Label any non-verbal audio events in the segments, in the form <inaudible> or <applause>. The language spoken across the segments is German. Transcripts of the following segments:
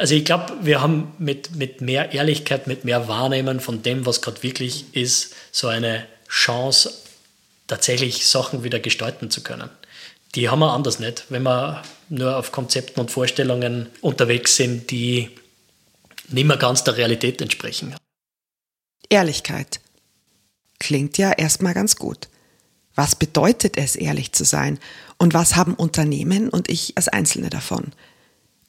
Also ich glaube, wir haben mit, mit mehr Ehrlichkeit, mit mehr Wahrnehmen von dem, was gerade wirklich ist, so eine Chance, tatsächlich Sachen wieder gestalten zu können. Die haben wir anders nicht, wenn wir nur auf Konzepten und Vorstellungen unterwegs sind, die nicht mehr ganz der Realität entsprechen. Ehrlichkeit. Klingt ja erstmal ganz gut. Was bedeutet es, ehrlich zu sein? Und was haben Unternehmen und ich als Einzelne davon?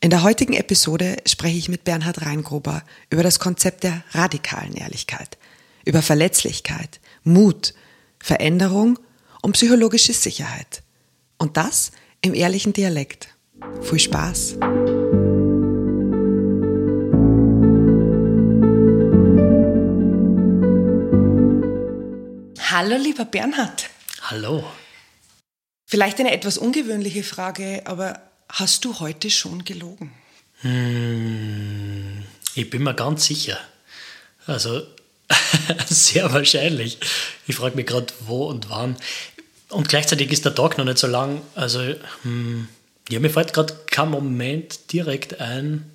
In der heutigen Episode spreche ich mit Bernhard Reingruber über das Konzept der radikalen Ehrlichkeit, über Verletzlichkeit, Mut, Veränderung und psychologische Sicherheit. Und das im ehrlichen Dialekt. Viel Spaß! Hallo, lieber Bernhard. Hallo. Vielleicht eine etwas ungewöhnliche Frage, aber hast du heute schon gelogen? Hm, ich bin mir ganz sicher. Also <laughs> sehr wahrscheinlich. Ich frage mich gerade, wo und wann. Und gleichzeitig ist der Tag noch nicht so lang. Also, hm, ja, mir fällt gerade kein Moment direkt ein.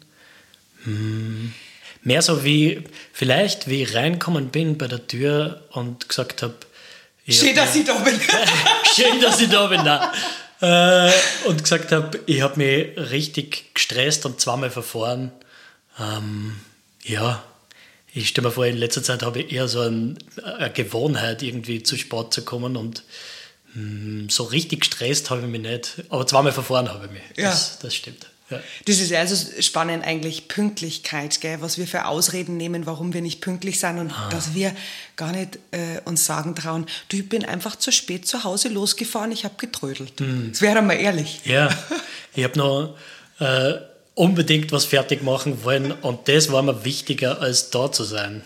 Hm, mehr so wie, vielleicht wie ich reinkommen bin bei der Tür und gesagt habe, <laughs> Schön, dass ich da bin. Schön, dass ich da bin. Äh, und gesagt habe, ich habe mich richtig gestresst und zweimal verfahren. Ähm, ja, ich stelle mir vor, in letzter Zeit habe ich eher so ein, eine Gewohnheit, irgendwie zu Sport zu kommen und mh, hm, so richtig gestresst habe ich mich nicht. Aber zweimal verfahren habe ich mich. Ja. Das, das stimmt. Ja. Das ist also spannend eigentlich Pünktlichkeit, gell? was wir für Ausreden nehmen, warum wir nicht pünktlich sind und ah. dass wir gar nicht äh, uns sagen trauen, du, ich bin einfach zu spät zu Hause losgefahren, ich habe getrödelt. Mhm. Das wäre mal ehrlich. Ja, <laughs> ich habe noch äh, unbedingt was fertig machen wollen und das war mir wichtiger, als da zu sein.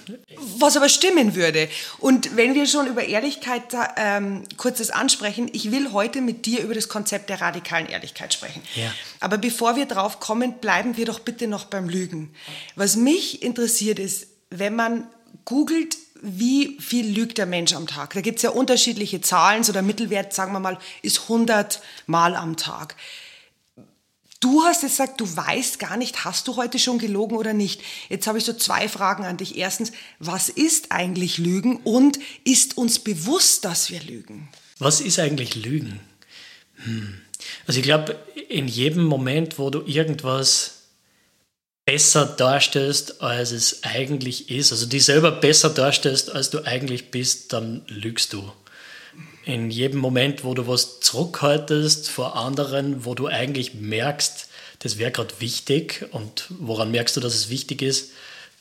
Was aber stimmen würde. Und wenn wir schon über Ehrlichkeit ähm, kurzes ansprechen, ich will heute mit dir über das Konzept der radikalen Ehrlichkeit sprechen. Ja. Aber bevor wir drauf kommen, bleiben wir doch bitte noch beim Lügen. Was mich interessiert ist, wenn man googelt, wie viel lügt der Mensch am Tag? Da gibt es ja unterschiedliche Zahlen, so der Mittelwert, sagen wir mal, ist 100 Mal am Tag. Du hast jetzt gesagt, du weißt gar nicht, hast du heute schon gelogen oder nicht. Jetzt habe ich so zwei Fragen an dich. Erstens, was ist eigentlich Lügen und ist uns bewusst, dass wir lügen? Was ist eigentlich Lügen? Hm. Also ich glaube, in jedem Moment, wo du irgendwas besser darstellst, als es eigentlich ist, also dich selber besser darstellst, als du eigentlich bist, dann lügst du in jedem Moment, wo du was zurückhaltest vor anderen, wo du eigentlich merkst, das wäre gerade wichtig und woran merkst du, dass es wichtig ist,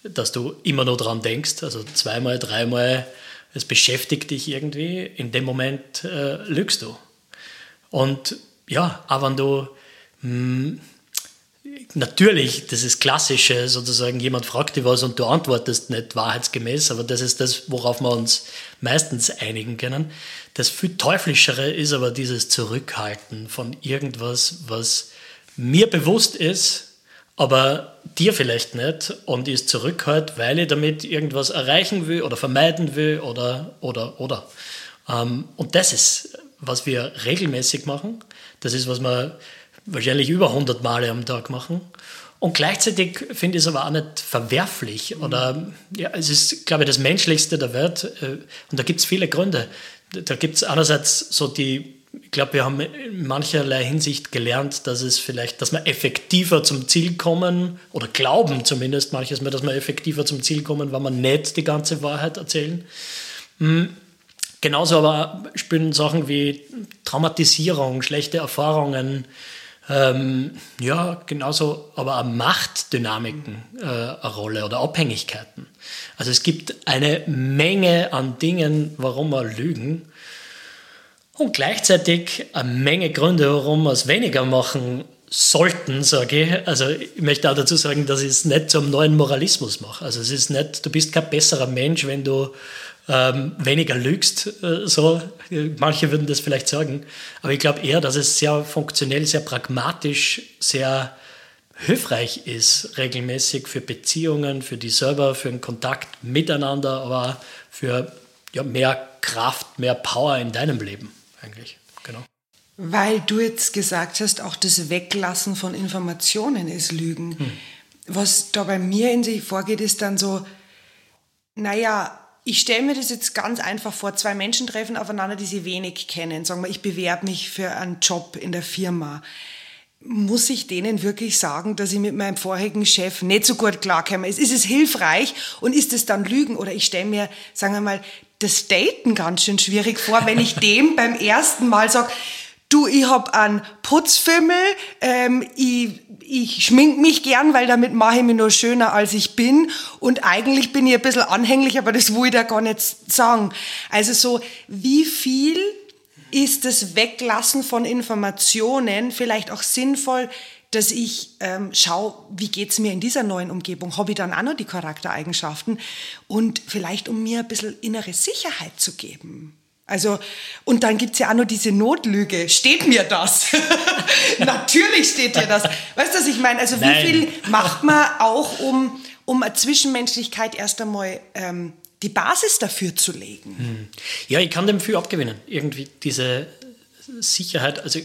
dass du immer nur dran denkst, also zweimal, dreimal, es beschäftigt dich irgendwie, in dem Moment äh, lügst du. Und ja, aber wenn du mh, hm, natürlich, das ist klassische, sozusagen, jemand fragt dich was und du antwortest nicht wahrheitsgemäß, aber das ist das, worauf wir uns meistens einigen können. Das viel teuflischere ist aber dieses Zurückhalten von irgendwas, was mir bewusst ist, aber dir vielleicht nicht und ist zurückhalt, weil ich damit irgendwas erreichen will oder vermeiden will oder, oder, oder. Ähm, und das ist, was wir regelmäßig machen. Das ist, was wir wahrscheinlich über 100 Male am Tag machen. Und gleichzeitig finde ich es aber auch nicht verwerflich oder ja, es ist, glaube ich, das Menschlichste der Welt. Äh, und da gibt es viele Gründe. Da gibt es einerseits so die, ich glaube, wir haben in mancherlei Hinsicht gelernt, dass es vielleicht, dass wir effektiver zum Ziel kommen oder glauben zumindest manches Mal, dass wir effektiver zum Ziel kommen, wenn wir nicht die ganze Wahrheit erzählen. Hm. Genauso aber spielen Sachen wie Traumatisierung, schlechte Erfahrungen, ähm, ja, genauso, aber auch Machtdynamiken äh, eine Rolle oder Abhängigkeiten. Also es gibt eine Menge an Dingen, warum wir lügen und gleichzeitig eine Menge Gründe, warum wir es weniger machen sollten, sage ich. Also ich möchte auch dazu sagen, dass ich es nicht zum neuen Moralismus mache. Also es ist nicht, du bist kein besserer Mensch, wenn du ähm, weniger lügst. Äh, so. Manche würden das vielleicht sagen. Aber ich glaube eher, dass es sehr funktionell, sehr pragmatisch, sehr hilfreich ist, regelmäßig für Beziehungen, für die selber, für den Kontakt miteinander, aber für ja, mehr Kraft, mehr Power in deinem Leben eigentlich. Genau. Weil du jetzt gesagt hast, auch das Weglassen von Informationen ist Lügen. Hm. was da bei mir in sich vorgeht, ist dann so, naja, ich stelle mir das jetzt ganz einfach vor, zwei Menschen treffen aufeinander, die sie wenig kennen. Sagen wir, ich bewerbe mich für einen Job in der Firma. Muss ich denen wirklich sagen, dass ich mit meinem vorherigen Chef nicht so gut klarkomme? Ist, ist es hilfreich und ist es dann Lügen? Oder ich stelle mir, sagen wir mal, das Daten ganz schön schwierig vor, wenn ich dem <laughs> beim ersten Mal sage, du, ich hab einen Putzfimmel, ähm, ich, ich schmink mich gern, weil damit mache ich mich nur schöner, als ich bin. Und eigentlich bin ich ein bisschen anhänglich, aber das will ich da gar nicht sagen. Also so, wie viel ist das Weglassen von Informationen vielleicht auch sinnvoll, dass ich ähm, schaue, wie geht's mir in dieser neuen Umgebung? Habe ich dann auch noch die Charaktereigenschaften? Und vielleicht, um mir ein bisschen innere Sicherheit zu geben. Also, und dann gibt's ja auch noch diese Notlüge. Steht mir das? <laughs> Natürlich steht dir das. Weißt du, was ich meine? Also, Nein. wie viel macht man auch, um, um eine Zwischenmenschlichkeit erst einmal ähm, die Basis dafür zu legen? Hm. Ja, ich kann dem viel abgewinnen. Irgendwie diese Sicherheit. Also,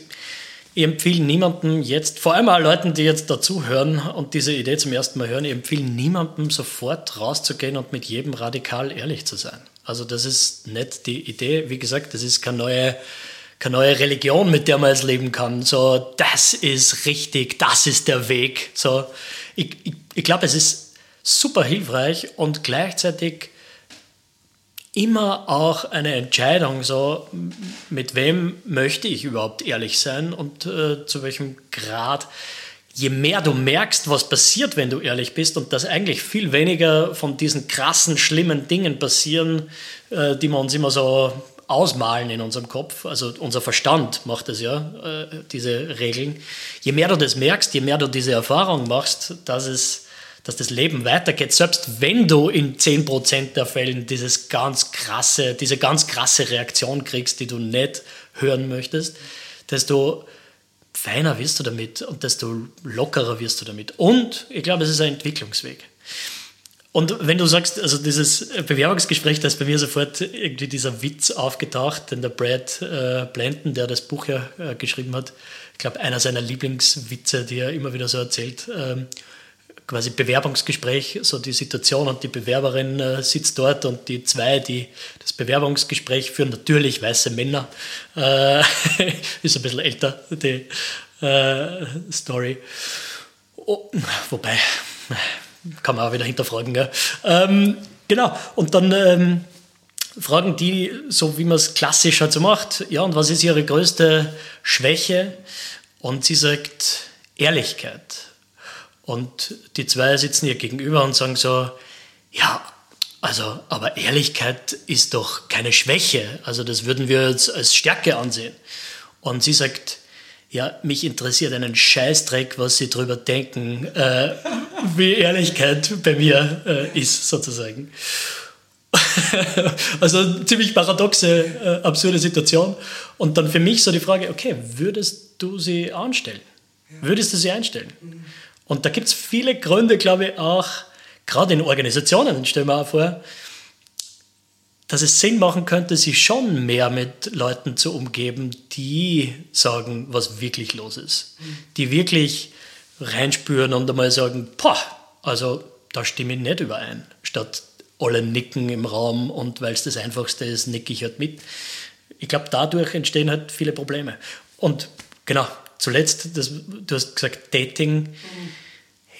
ich empfehle niemandem jetzt, vor allem auch Leuten, die jetzt dazuhören und diese Idee zum ersten Mal hören, ich empfehle niemandem sofort rauszugehen und mit jedem radikal ehrlich zu sein. Also das ist nicht die Idee. Wie gesagt, das ist keine neue, keine neue Religion, mit der man jetzt leben kann. So, das ist richtig, das ist der Weg. So, ich, ich, ich glaube, es ist super hilfreich und gleichzeitig immer auch eine Entscheidung, so mit wem möchte ich überhaupt ehrlich sein und äh, zu welchem Grad je mehr du merkst, was passiert, wenn du ehrlich bist und dass eigentlich viel weniger von diesen krassen, schlimmen Dingen passieren, äh, die wir uns immer so ausmalen in unserem Kopf, also unser Verstand macht das ja, äh, diese Regeln. Je mehr du das merkst, je mehr du diese Erfahrung machst, dass es dass das Leben weitergeht, selbst wenn du in 10% der Fällen dieses ganz krasse, diese ganz krasse Reaktion kriegst, die du nicht hören möchtest, desto feiner wirst du damit und desto lockerer wirst du damit. Und ich glaube, es ist ein Entwicklungsweg. Und wenn du sagst, also dieses Bewerbungsgespräch, da ist bei mir sofort irgendwie dieser Witz aufgetaucht, denn der Brad äh, Blanton, der das Buch ja äh, geschrieben hat, ich glaube, einer seiner Lieblingswitze, die er immer wieder so erzählt, ähm, quasi Bewerbungsgespräch, so die Situation und die Bewerberin äh, sitzt dort und die zwei, die das Bewerbungsgespräch führen, natürlich weiße Männer, äh, <laughs> ist ein bisschen älter, die äh, Story. Oh, wobei, kann man auch wieder hinterfragen. Ja. Ähm, genau, und dann ähm, fragen die, so wie man es klassisch halt so macht, ja, und was ist ihre größte Schwäche? Und sie sagt, Ehrlichkeit. Und die zwei sitzen ihr gegenüber und sagen so, ja, also, aber Ehrlichkeit ist doch keine Schwäche. Also das würden wir jetzt als Stärke ansehen. Und sie sagt, ja, mich interessiert einen Scheißdreck, was sie drüber denken, äh, wie Ehrlichkeit bei mir äh, ist, sozusagen. <laughs> also ziemlich paradoxe, äh, absurde Situation. Und dann für mich so die Frage, okay, würdest du sie anstellen? Würdest du sie einstellen? Mhm. Und da gibt es viele Gründe, glaube ich, auch, gerade in Organisationen, stellen wir auch vor, dass es Sinn machen könnte, sich schon mehr mit Leuten zu umgeben, die sagen, was wirklich los ist. Die wirklich reinspüren und einmal sagen, boah, also da stimme ich nicht überein. Statt alle nicken im Raum und weil es das Einfachste ist, nicke ich halt mit. Ich glaube, dadurch entstehen halt viele Probleme. Und genau, zuletzt, das, du hast gesagt, Dating.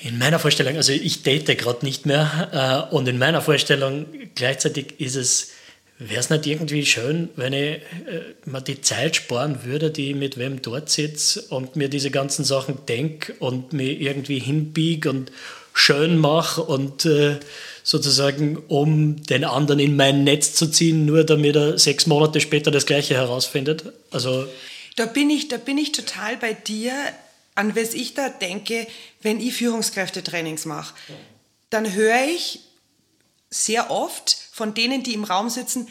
In meiner Vorstellung, also ich date gerade nicht mehr äh, und in meiner Vorstellung gleichzeitig ist es, wäre es nicht irgendwie schön, wenn ich äh, mir die Zeit sparen würde, die ich mit wem dort sitze und mir diese ganzen Sachen denke und mir irgendwie hinbiege und schön mache und äh, sozusagen, um den anderen in mein Netz zu ziehen, nur damit er sechs Monate später das Gleiche herausfindet. Also da bin ich, da bin ich total bei dir, an was ich da denke, wenn ich Führungskräftetrainings mache. Dann höre ich sehr oft von denen, die im Raum sitzen,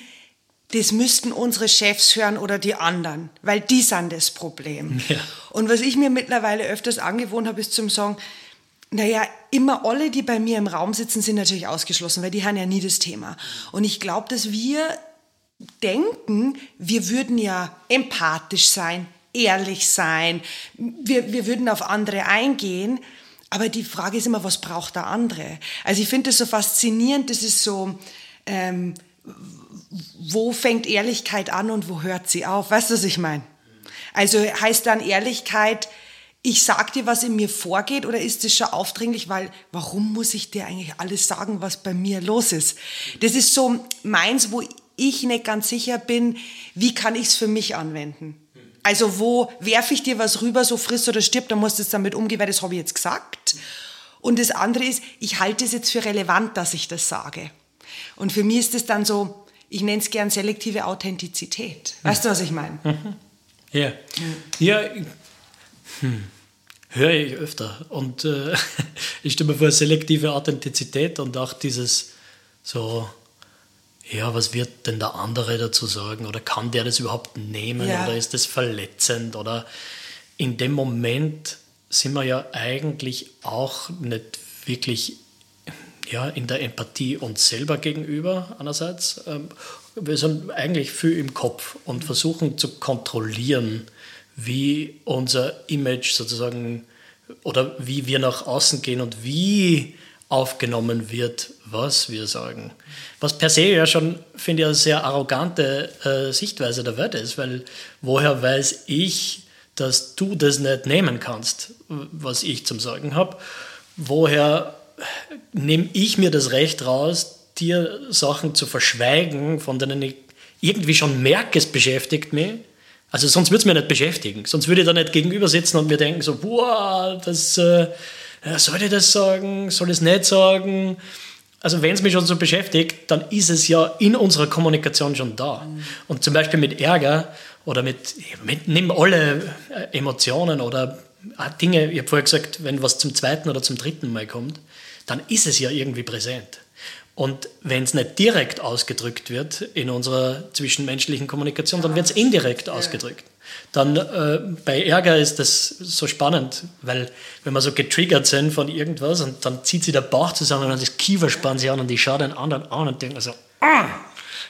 das müssten unsere Chefs hören oder die anderen, weil die sind das Problem. <laughs> Ja. Und was ich mir mittlerweile öfters angewohnt habe, ist zum sagen, naja, immer alle, die bei mir im Raum sitzen, sind natürlich ausgeschlossen, weil die haben ja nie das Thema. Und ich glaube, dass wir denken, wir würden ja empathisch sein, ehrlich sein, wir, wir würden auf andere eingehen, Aber die Frage ist immer, was braucht der andere? Also ich finde das so faszinierend, das ist so, ähm, wo fängt Ehrlichkeit an und wo hört sie auf? Weißt du, was ich meine? Also heißt dann Ehrlichkeit, ich sag dir, was in mir vorgeht, oder ist das schon aufdringlich, weil warum muss ich dir eigentlich alles sagen, was bei mir los ist? Das ist so meins, wo ich nicht ganz sicher bin, wie kann ich es für mich anwenden? Also wo werfe ich dir was rüber, so frisst oder stirbt, dann musst du es damit umgehen, weil das habe ich jetzt gesagt. Und das andere ist, ich halte es jetzt für relevant, dass ich das sage. Und für mich ist es dann so, ich nenne es gern selektive Authentizität. Weißt du, was ich meine? <laughs> Ja. Ja, hm. höre ich öfter. Und äh, <laughs> ich mir vor, selektive Authentizität und auch dieses so, ja, was wird denn der andere dazu sagen? Oder kann der das überhaupt nehmen? Ja. Oder ist das verletzend? Oder in dem Moment sind wir ja eigentlich auch nicht wirklich ja, in der Empathie uns selber gegenüber einerseits. Ähm, wir sind eigentlich viel im Kopf und versuchen zu kontrollieren, wie unser Image sozusagen oder wie wir nach außen gehen und wie aufgenommen wird, was wir sagen. Was per se ja schon, finde ich, eine sehr arrogante äh, Sichtweise der Welt ist, weil woher weiß ich, dass du das nicht nehmen kannst, was ich zum Sagen habe? Woher nehme ich mir das Recht raus, dir Sachen zu verschweigen, von denen ich irgendwie schon merke, es beschäftigt mich? Also sonst würde es mich nicht beschäftigen. Sonst würde ich da nicht gegenüber sitzen und mir denken so, boah, das... Äh, soll ich das sagen, soll ich es nicht sagen? Also wenn es mich schon so beschäftigt, dann ist es ja in unserer Kommunikation schon da. Mhm. Und zum Beispiel mit Ärger oder mit, mit nimm alle äh, Emotionen oder Dinge, ich habe vorher gesagt, wenn was zum zweiten oder zum dritten Mal kommt, dann ist es ja irgendwie präsent. Und wenn es nicht direkt ausgedrückt wird in unserer zwischenmenschlichen Kommunikation, dann wird es indirekt ausgedrückt. Dann äh, bei Ärger ist das so spannend, weil wenn wir so getriggert sind von irgendwas und dann zieht sich der Bauch zusammen und das Kiefer spannt sich an und ich schaue den anderen an und denke so, ah,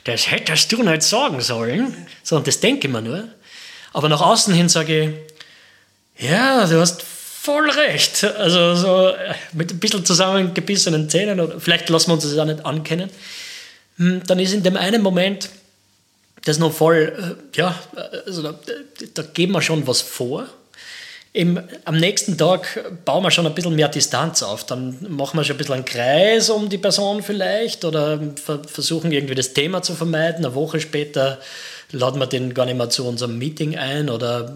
das hättest du nicht sagen sollen. So, und das denke ich mir nur. Aber nach außen hin sage ich, ja, du hast voll recht. Also so äh, mit ein bisschen zusammengebissenen Zähnen oder vielleicht lassen wir uns das auch nicht ankennen. Hm, dann ist in dem einen Moment das noch voll, äh, ja, also da, da geben wir schon was vor. Im, am nächsten Tag bauen wir schon ein bisschen mehr Distanz auf. Dann machen wir schon ein bisschen einen Kreis um die Person vielleicht oder versuchen irgendwie das Thema zu vermeiden. Eine Woche später laden wir den gar nicht mehr zu unserem Meeting ein oder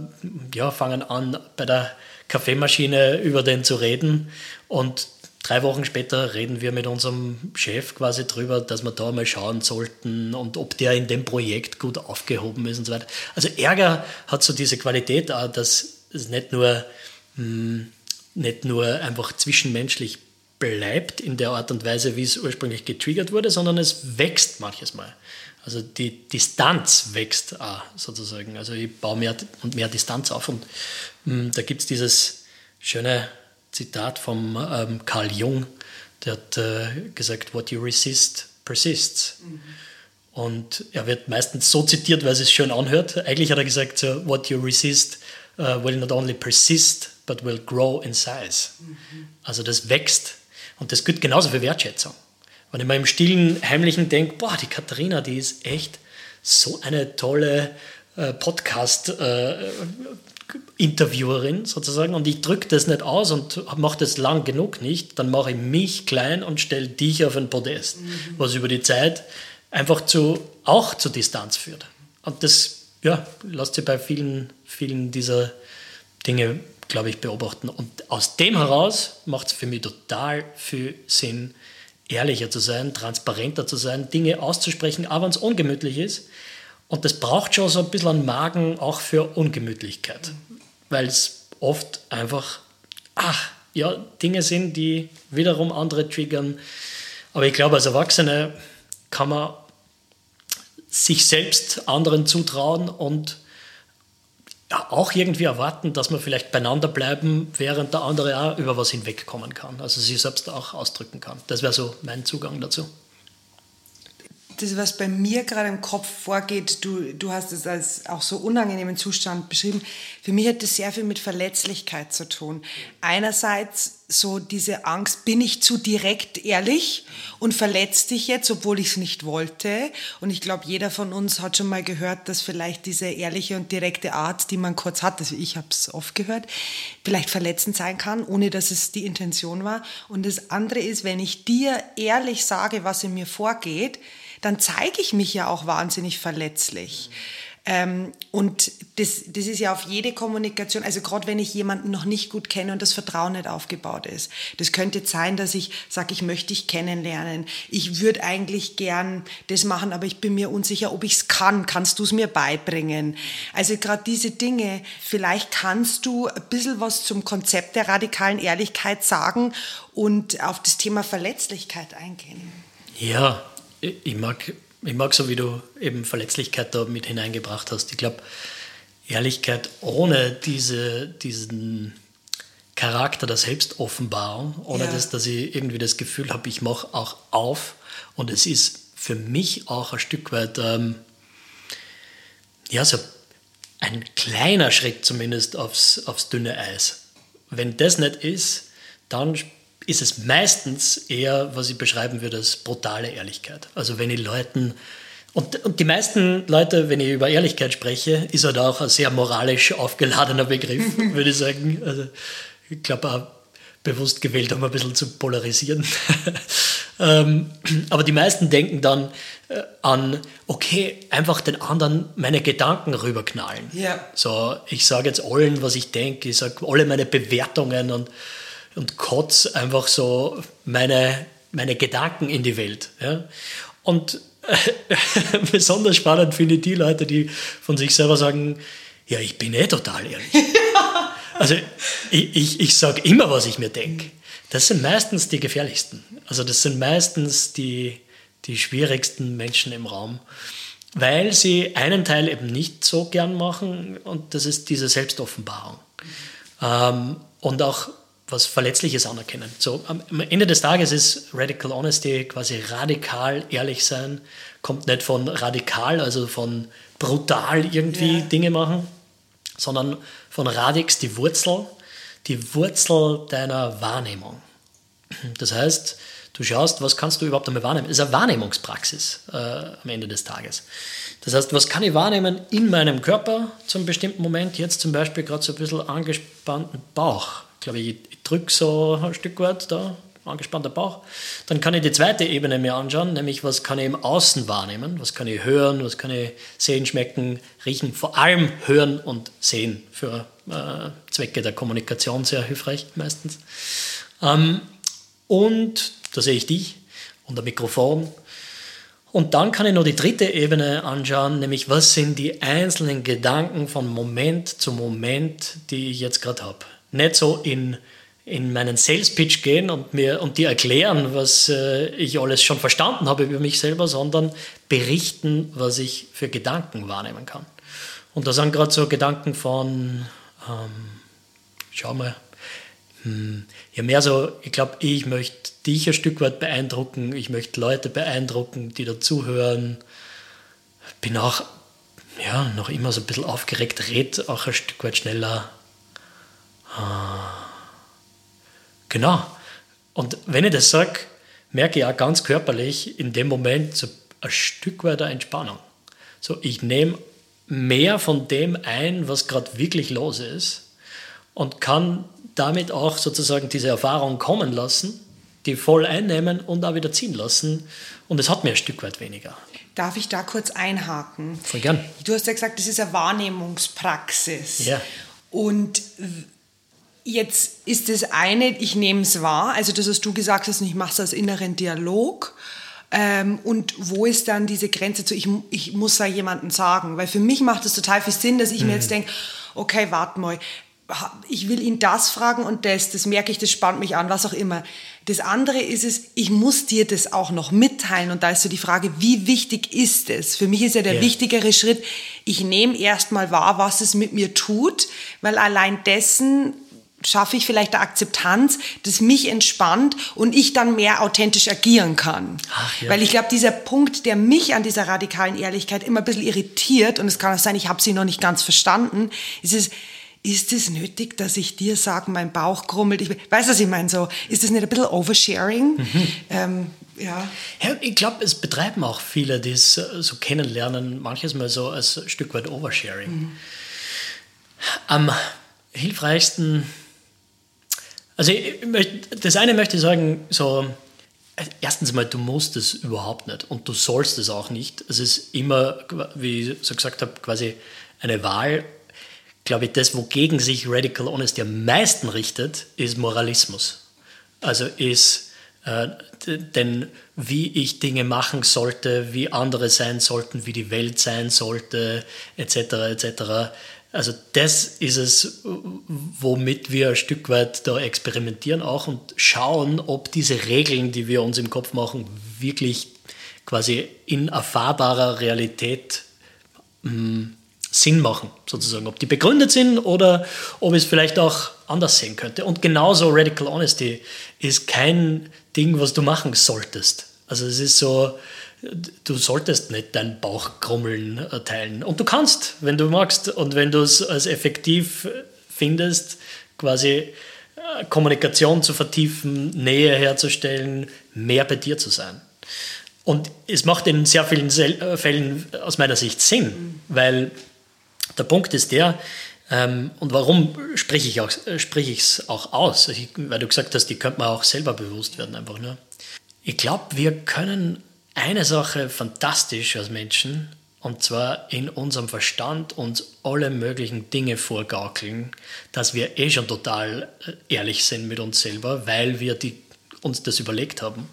ja, fangen an bei der Kaffeemaschine über den zu reden. Und Drei Wochen später reden wir mit unserem Chef quasi drüber, dass wir da mal schauen sollten und ob der in dem Projekt gut aufgehoben ist und so weiter. Also Ärger hat so diese Qualität, dass es nicht nur, hm, nicht nur einfach zwischenmenschlich bleibt in der Art und Weise, wie es ursprünglich getriggert wurde, sondern es wächst manches Mal. Also die Distanz wächst auch sozusagen. Also ich baue mehr und mehr Distanz auf und hm, da gibt es dieses schöne Zitat vom ähm, Carl Jung, der hat äh, gesagt, what you resist persists. Mhm. Und er wird meistens so zitiert, weil es sich schön anhört. Eigentlich hat er gesagt, so, what you resist uh, will not only persist, but will grow in size. Mhm. Also das wächst. Und das gilt genauso für Wertschätzung. Wenn ich mal im stillen, heimlichen denke, boah, die Katharina, die ist echt so eine tolle äh, Podcast, äh, Interviewerin sozusagen und ich drücke das nicht aus und mache das lang genug nicht, dann mache ich mich klein und stelle dich auf ein Podest, mhm. was über die Zeit einfach zu, auch zu Distanz führt. Und das ja, lässt sich bei vielen, vielen dieser Dinge, glaube ich, beobachten. Und aus dem heraus macht es für mich total viel Sinn, ehrlicher zu sein, transparenter zu sein, Dinge auszusprechen, auch wenn es ungemütlich ist. Und das braucht schon so ein bisschen einen Magen auch für Ungemütlichkeit, weil es oft einfach, ach, ja, Dinge sind, die wiederum andere triggern. Aber ich glaube, als Erwachsene kann man sich selbst anderen zutrauen und ja, auch irgendwie erwarten, dass man vielleicht beieinander bleiben, während der andere auch über was hinwegkommen kann, also sich selbst auch ausdrücken kann. Das wäre so mein Zugang dazu das, was bei mir gerade im Kopf vorgeht, du, du hast es als auch so unangenehmen Zustand beschrieben. Für mich hat das sehr viel mit Verletzlichkeit zu tun. Einerseits so diese Angst, bin ich zu direkt ehrlich und verletze dich jetzt, obwohl ich es nicht wollte. Und ich glaube, jeder von uns hat schon mal gehört, dass vielleicht diese ehrliche und direkte Art, die man kurz hat, also ich habe es oft gehört, vielleicht verletzend sein kann, ohne dass es die Intention war. Und das andere ist, wenn ich dir ehrlich sage, was in mir vorgeht, dann zeige ich mich ja auch wahnsinnig verletzlich. Ähm, und das, das ist ja auf jede Kommunikation, also gerade wenn ich jemanden noch nicht gut kenne und das Vertrauen nicht aufgebaut ist. Das könnte sein, dass ich sage, ich möchte dich kennenlernen. Ich würde eigentlich gern das machen, aber ich bin mir unsicher, ob ich es kann. Kannst du es mir beibringen? Also gerade diese Dinge, vielleicht kannst du ein bisschen was zum Konzept der radikalen Ehrlichkeit sagen und auf das Thema Verletzlichkeit eingehen. Ja, ich mag ich mag so, wie du eben Verletzlichkeit da mit hineingebracht hast. Ich glaube, Ehrlichkeit ohne diese, diesen Charakter der Selbstoffenbarung, ohne ja. das, dass ich irgendwie das Gefühl habe, ich mache auch auf. Und es ist für mich auch ein Stück weit, ähm, ja, so ein kleiner Schritt zumindest aufs, aufs dünne Eis. Wenn das nicht ist, dann ist es meistens eher, was ich beschreiben würde, als brutale Ehrlichkeit. Also wenn ich Leuten, und, und die meisten Leute, wenn ich über Ehrlichkeit spreche, ist halt auch ein sehr moralisch aufgeladener Begriff, <laughs> würde ich sagen. Also ich glaube auch bewusst gewählt, um ein bisschen zu polarisieren. <laughs> ähm, aber die meisten denken dann äh, an, okay, einfach den anderen meine Gedanken rüberknallen. Ja. So, ich sage jetzt allen, was ich denke, ich sage alle meine Bewertungen und und kotze einfach so meine, meine Gedanken in die Welt. Ja? Und äh, <laughs> besonders spannend finde ich die Leute, die von sich selber sagen, ja, ich bin eh total ehrlich. <laughs> also ich, ich, ich sage immer, was ich mir denke. Das sind meistens die gefährlichsten. Also das sind meistens die, die schwierigsten Menschen im Raum, weil sie einen Teil eben nicht so gern machen und das ist diese Selbstoffenbarung. Ähm, und auch was Verletzliches anerkennen. So, am Ende des Tages ist Radical Honesty quasi radikal ehrlich sein, kommt nicht von radikal, also von brutal irgendwie yeah. Dinge machen, sondern von radix die Wurzel, die Wurzel deiner Wahrnehmung. Das heißt, du schaust, was kannst du überhaupt damit wahrnehmen. Das ist eine Wahrnehmungspraxis äh, am Ende des Tages. Das heißt, was kann ich wahrnehmen in meinem Körper zum bestimmten Moment? Jetzt zum Beispiel gerade so ein bisschen angespannten Bauch glaube ich, ich drücke so ein Stück weit da, angespannter Bauch. Dann kann ich die zweite Ebene mir anschauen, nämlich was kann ich im Außen wahrnehmen, was kann ich hören, was kann ich sehen, schmecken, riechen, vor allem hören und sehen für äh, Zwecke der Kommunikation sehr hilfreich meistens. Ähm, und da sehe ich dich und ein Mikrofon. Und dann kann ich noch die dritte Ebene anschauen, nämlich was sind die einzelnen Gedanken von Moment zu Moment, die ich jetzt gerade habe nicht so in, in meinen Sales Pitch gehen und mir und dir erklären, was äh, ich alles schon verstanden habe über mich selber, sondern berichten, was ich für Gedanken wahrnehmen kann. Und da sind gerade so Gedanken von, ähm, schau mal, hm, ja mehr so, ich glaube, ich möchte dich ein Stück weit beeindrucken, ich möchte Leute beeindrucken, die dazuhören. Bin auch ja, noch immer so ein bisschen aufgeregt, red auch ein Stück weit schneller, Genau. Und wenn ich das sage, merke ich auch ganz körperlich in dem Moment so ein Stück weit der Entspannung. So, ich nehme mehr von dem ein, was gerade wirklich los ist und kann damit auch sozusagen diese Erfahrung kommen lassen, die voll einnehmen und auch wieder ziehen lassen. Und es hat mir ein Stück weit weniger. Darf ich da kurz einhaken? Voll gern. Du hast ja gesagt, das ist eine Wahrnehmungspraxis. Ja. Und Jetzt ist das eine, ich nehme es wahr, also das, was du gesagt hast, ich mache es als inneren Dialog. Ähm, und wo ist dann diese Grenze zu, ich, ich muss da jemandem sagen? Weil für mich macht es total viel Sinn, dass ich mhm. mir jetzt denke, okay, warte mal, ich will ihn das fragen und das, das merke ich, das spannt mich an, was auch immer. Das andere ist es, ich muss dir das auch noch mitteilen und da ist so die Frage, wie wichtig ist es? Für mich ist ja der ja. wichtigere Schritt, ich nehme erstmal wahr, was es mit mir tut, weil allein dessen schaffe ich vielleicht eine Akzeptanz, das mich entspannt und ich dann mehr authentisch agieren kann. Ach, ja. Weil ich glaube, dieser Punkt, der mich an dieser radikalen Ehrlichkeit immer ein bisschen irritiert, und es kann auch sein, ich habe sie noch nicht ganz verstanden, ist es, ist es nötig, dass ich dir sage, mein Bauch krummelt? Ich weiß, was ich meine. So, ist das nicht ein bisschen Oversharing? Mhm. Ähm, ja. ja. Ich glaube, es betreiben auch viele, die es so kennenlernen, manches Mal so als ein Stück weit Oversharing. Mhm. Am hilfreichsten, also möchte, das eine möchte ich sagen, so, erstens mal, du musst es überhaupt nicht und du sollst es auch nicht. Es ist immer, wie ich so gesagt habe, quasi eine Wahl. Glaube ich, das, wogegen sich Radical Honesty am meisten richtet, ist Moralismus. Also ist äh, denn wie ich Dinge machen sollte, wie andere sein sollten, wie die Welt sein sollte, etc., etc. Also das ist es, womit wir ein Stück weit da experimentieren auch und schauen, ob diese Regeln, die wir uns im Kopf machen, wirklich quasi in erfahrbarer Realität mh, hm, Sinn machen, sozusagen. Ob die begründet sind oder ob es vielleicht auch anders sehen könnte. Und genauso Radical Honesty ist kein Ding, was du machen solltest. Also es ist so, du solltest nicht deinen Bauch krummeln teilen. Und du kannst, wenn du magst und wenn du es als effektiv findest, quasi äh, Kommunikation zu vertiefen, Nähe herzustellen, mehr bei dir zu sein. Und es macht in sehr vielen äh, Fällen aus meiner Sicht Sinn, mhm. weil der Punkt ist der, ähm, und warum spreche ich es äh, sprich auch aus? Ich, weil du gesagt hast, die könnte man auch selber bewusst werden, einfach nur. Ich glaube, wir können eine Sache fantastisch als Menschen, und zwar in unserem Verstand uns alle möglichen Dinge vorgaukeln, dass wir eh schon total äh, ehrlich sind mit uns selber, weil wir die, uns das überlegt haben.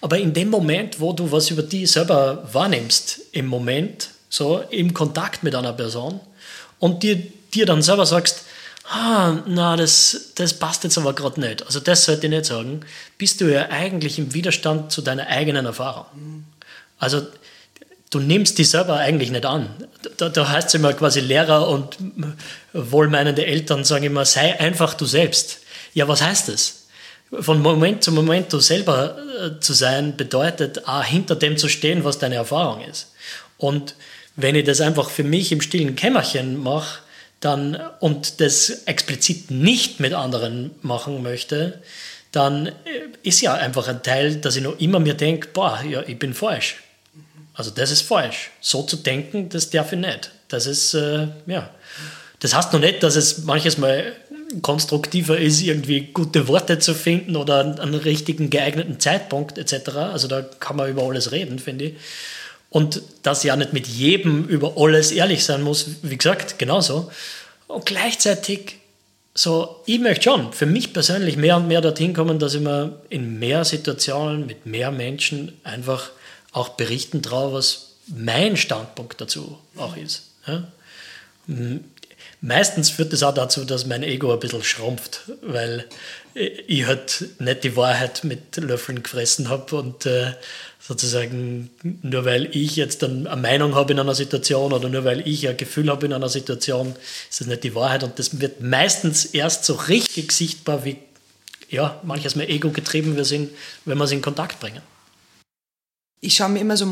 Aber in dem Moment, wo du was über die selber wahrnimmst, im Moment, so im Kontakt mit einer Person, und dir, dir dann selber sagst, ah, na, das, das passt jetzt aber gerade nicht. Also das sollte ich nicht sagen. Bist du ja eigentlich im Widerstand zu deiner eigenen Erfahrung. Also du nimmst die selber eigentlich nicht an. Da, da heißt es immer quasi Lehrer und wohlmeinende Eltern sagen immer, sei einfach du selbst. Ja, was heißt das? Von Moment zu Moment du selber äh, zu sein, bedeutet auch hinter dem zu stehen, was deine Erfahrung ist. Und wenn ich das einfach für mich im stillen Kämmerchen mache dann, und das explizit nicht mit anderen machen möchte, dann äh, ist ja einfach ein Teil, dass ich noch immer mir denke, boah, ja, ich bin falsch. Also das ist falsch. So zu denken, das darf ich nicht. Das ist, äh, ja. Das heißt noch nicht, dass es manches Mal konstruktiver ist, irgendwie gute Worte zu finden oder einen richtigen geeigneten Zeitpunkt etc. Also da kann man über alles reden, finde ich. Und dass ja nicht mit jedem über alles ehrlich sein muss, wie gesagt, genauso. Und gleichzeitig so, ich möchte schon für mich persönlich mehr und mehr dorthin kommen, dass ich mir in mehr Situationen mit mehr Menschen einfach auch berichten traue, was mein Standpunkt dazu auch ist. Ja? Meistens führt das auch dazu, dass mein Ego ein bisschen schrumpft, weil ich halt nicht die Wahrheit mit Löffeln gefressen habe und äh, sozusagen nur weil ich jetzt eine Meinung habe in einer Situation oder nur weil ich ein Gefühl habe in einer Situation, ist das nicht die Wahrheit und das wird meistens erst so richtig sichtbar, wie ja, manches mehr Ego getrieben wir sind, wenn wir es in Kontakt bringen. Ich schaue mir immer so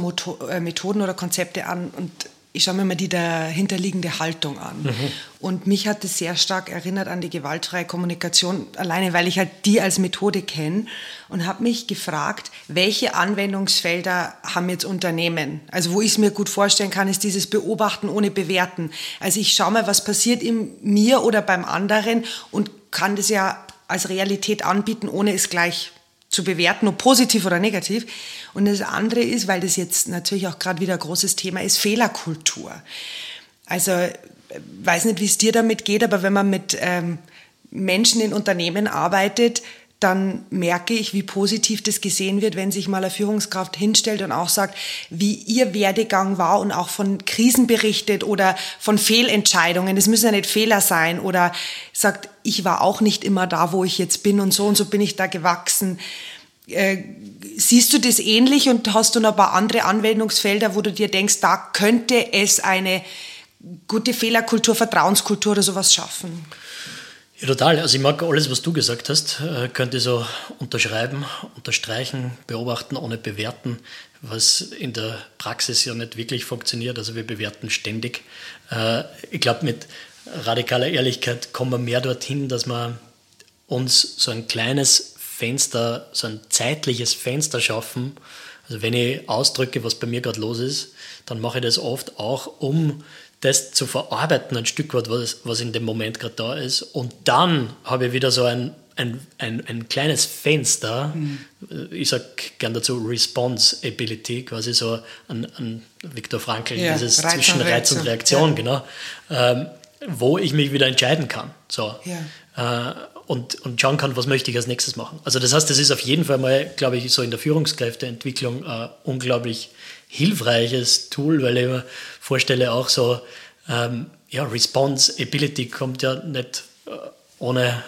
äh, Methoden oder Konzepte an und ich schaue mir mal die dahinterliegende Haltung an. Mhm. Und mich hat es sehr stark erinnert an die gewaltfreie Kommunikation, alleine weil ich halt die als Methode kenne und habe mich gefragt, welche Anwendungsfelder haben jetzt Unternehmen? Also wo ich es mir gut vorstellen kann, ist dieses Beobachten ohne Bewerten. Also ich schaue mal, was passiert in mir oder beim anderen und kann das ja als Realität anbieten, ohne es gleich zu bewerten, ob positiv oder negativ. Und das andere ist, weil das jetzt natürlich auch gerade wieder ein großes Thema ist, Fehlerkultur. Also weiß nicht, wie es dir damit geht, aber wenn man mit ähm, Menschen in Unternehmen arbeitet, dann merke ich, wie positiv das gesehen wird, wenn sich mal eine Führungskraft hinstellt und auch sagt, wie ihr Werdegang war und auch von Krisen berichtet oder von Fehlentscheidungen. Es müssen ja nicht Fehler sein oder sagt, ich war auch nicht immer da, wo ich jetzt bin und so und so bin ich da gewachsen. Äh, siehst du das ähnlich und hast du noch ein paar andere Anwendungsfelder, wo du dir denkst, da könnte es eine gute Fehlerkultur, Vertrauenskultur oder sowas schaffen? Ja, total. Also ich mag alles, was du gesagt hast, äh, könnte so unterschreiben, unterstreichen, beobachten, ohne bewerten, was in der Praxis ja nicht wirklich funktioniert. Also wir bewerten ständig. Äh, ich glaube, mit radikaler Ehrlichkeit kommen wir mehr dorthin, dass wir uns so ein kleines Fenster, so ein zeitliches Fenster schaffen. Also wenn ich ausdrücke, was bei mir gerade los ist, dann mache ich das oft auch, um das zu verarbeiten, ein Stück weit, was, was in dem Moment gerade da ist. Und dann habe ich wieder so ein, ein, ein, ein kleines Fenster, mhm. ich sage gern dazu Responsibility, quasi so ein, ein Viktor Frankl, ja, dieses Reiz zwischen Reiz und Reaktion, ja. genau, ähm, wo ich mich wieder entscheiden kann. So. Ja. Äh, und, und schauen kann, was möchte ich als nächstes machen. Also das heißt, das ist auf jeden Fall mal, glaube ich, so in der Führungskräfteentwicklung ein unglaublich hilfreiches Tool, weil ich mir vorstelle, auch so, ähm, ja, Responsibility kommt ja nicht äh, ohne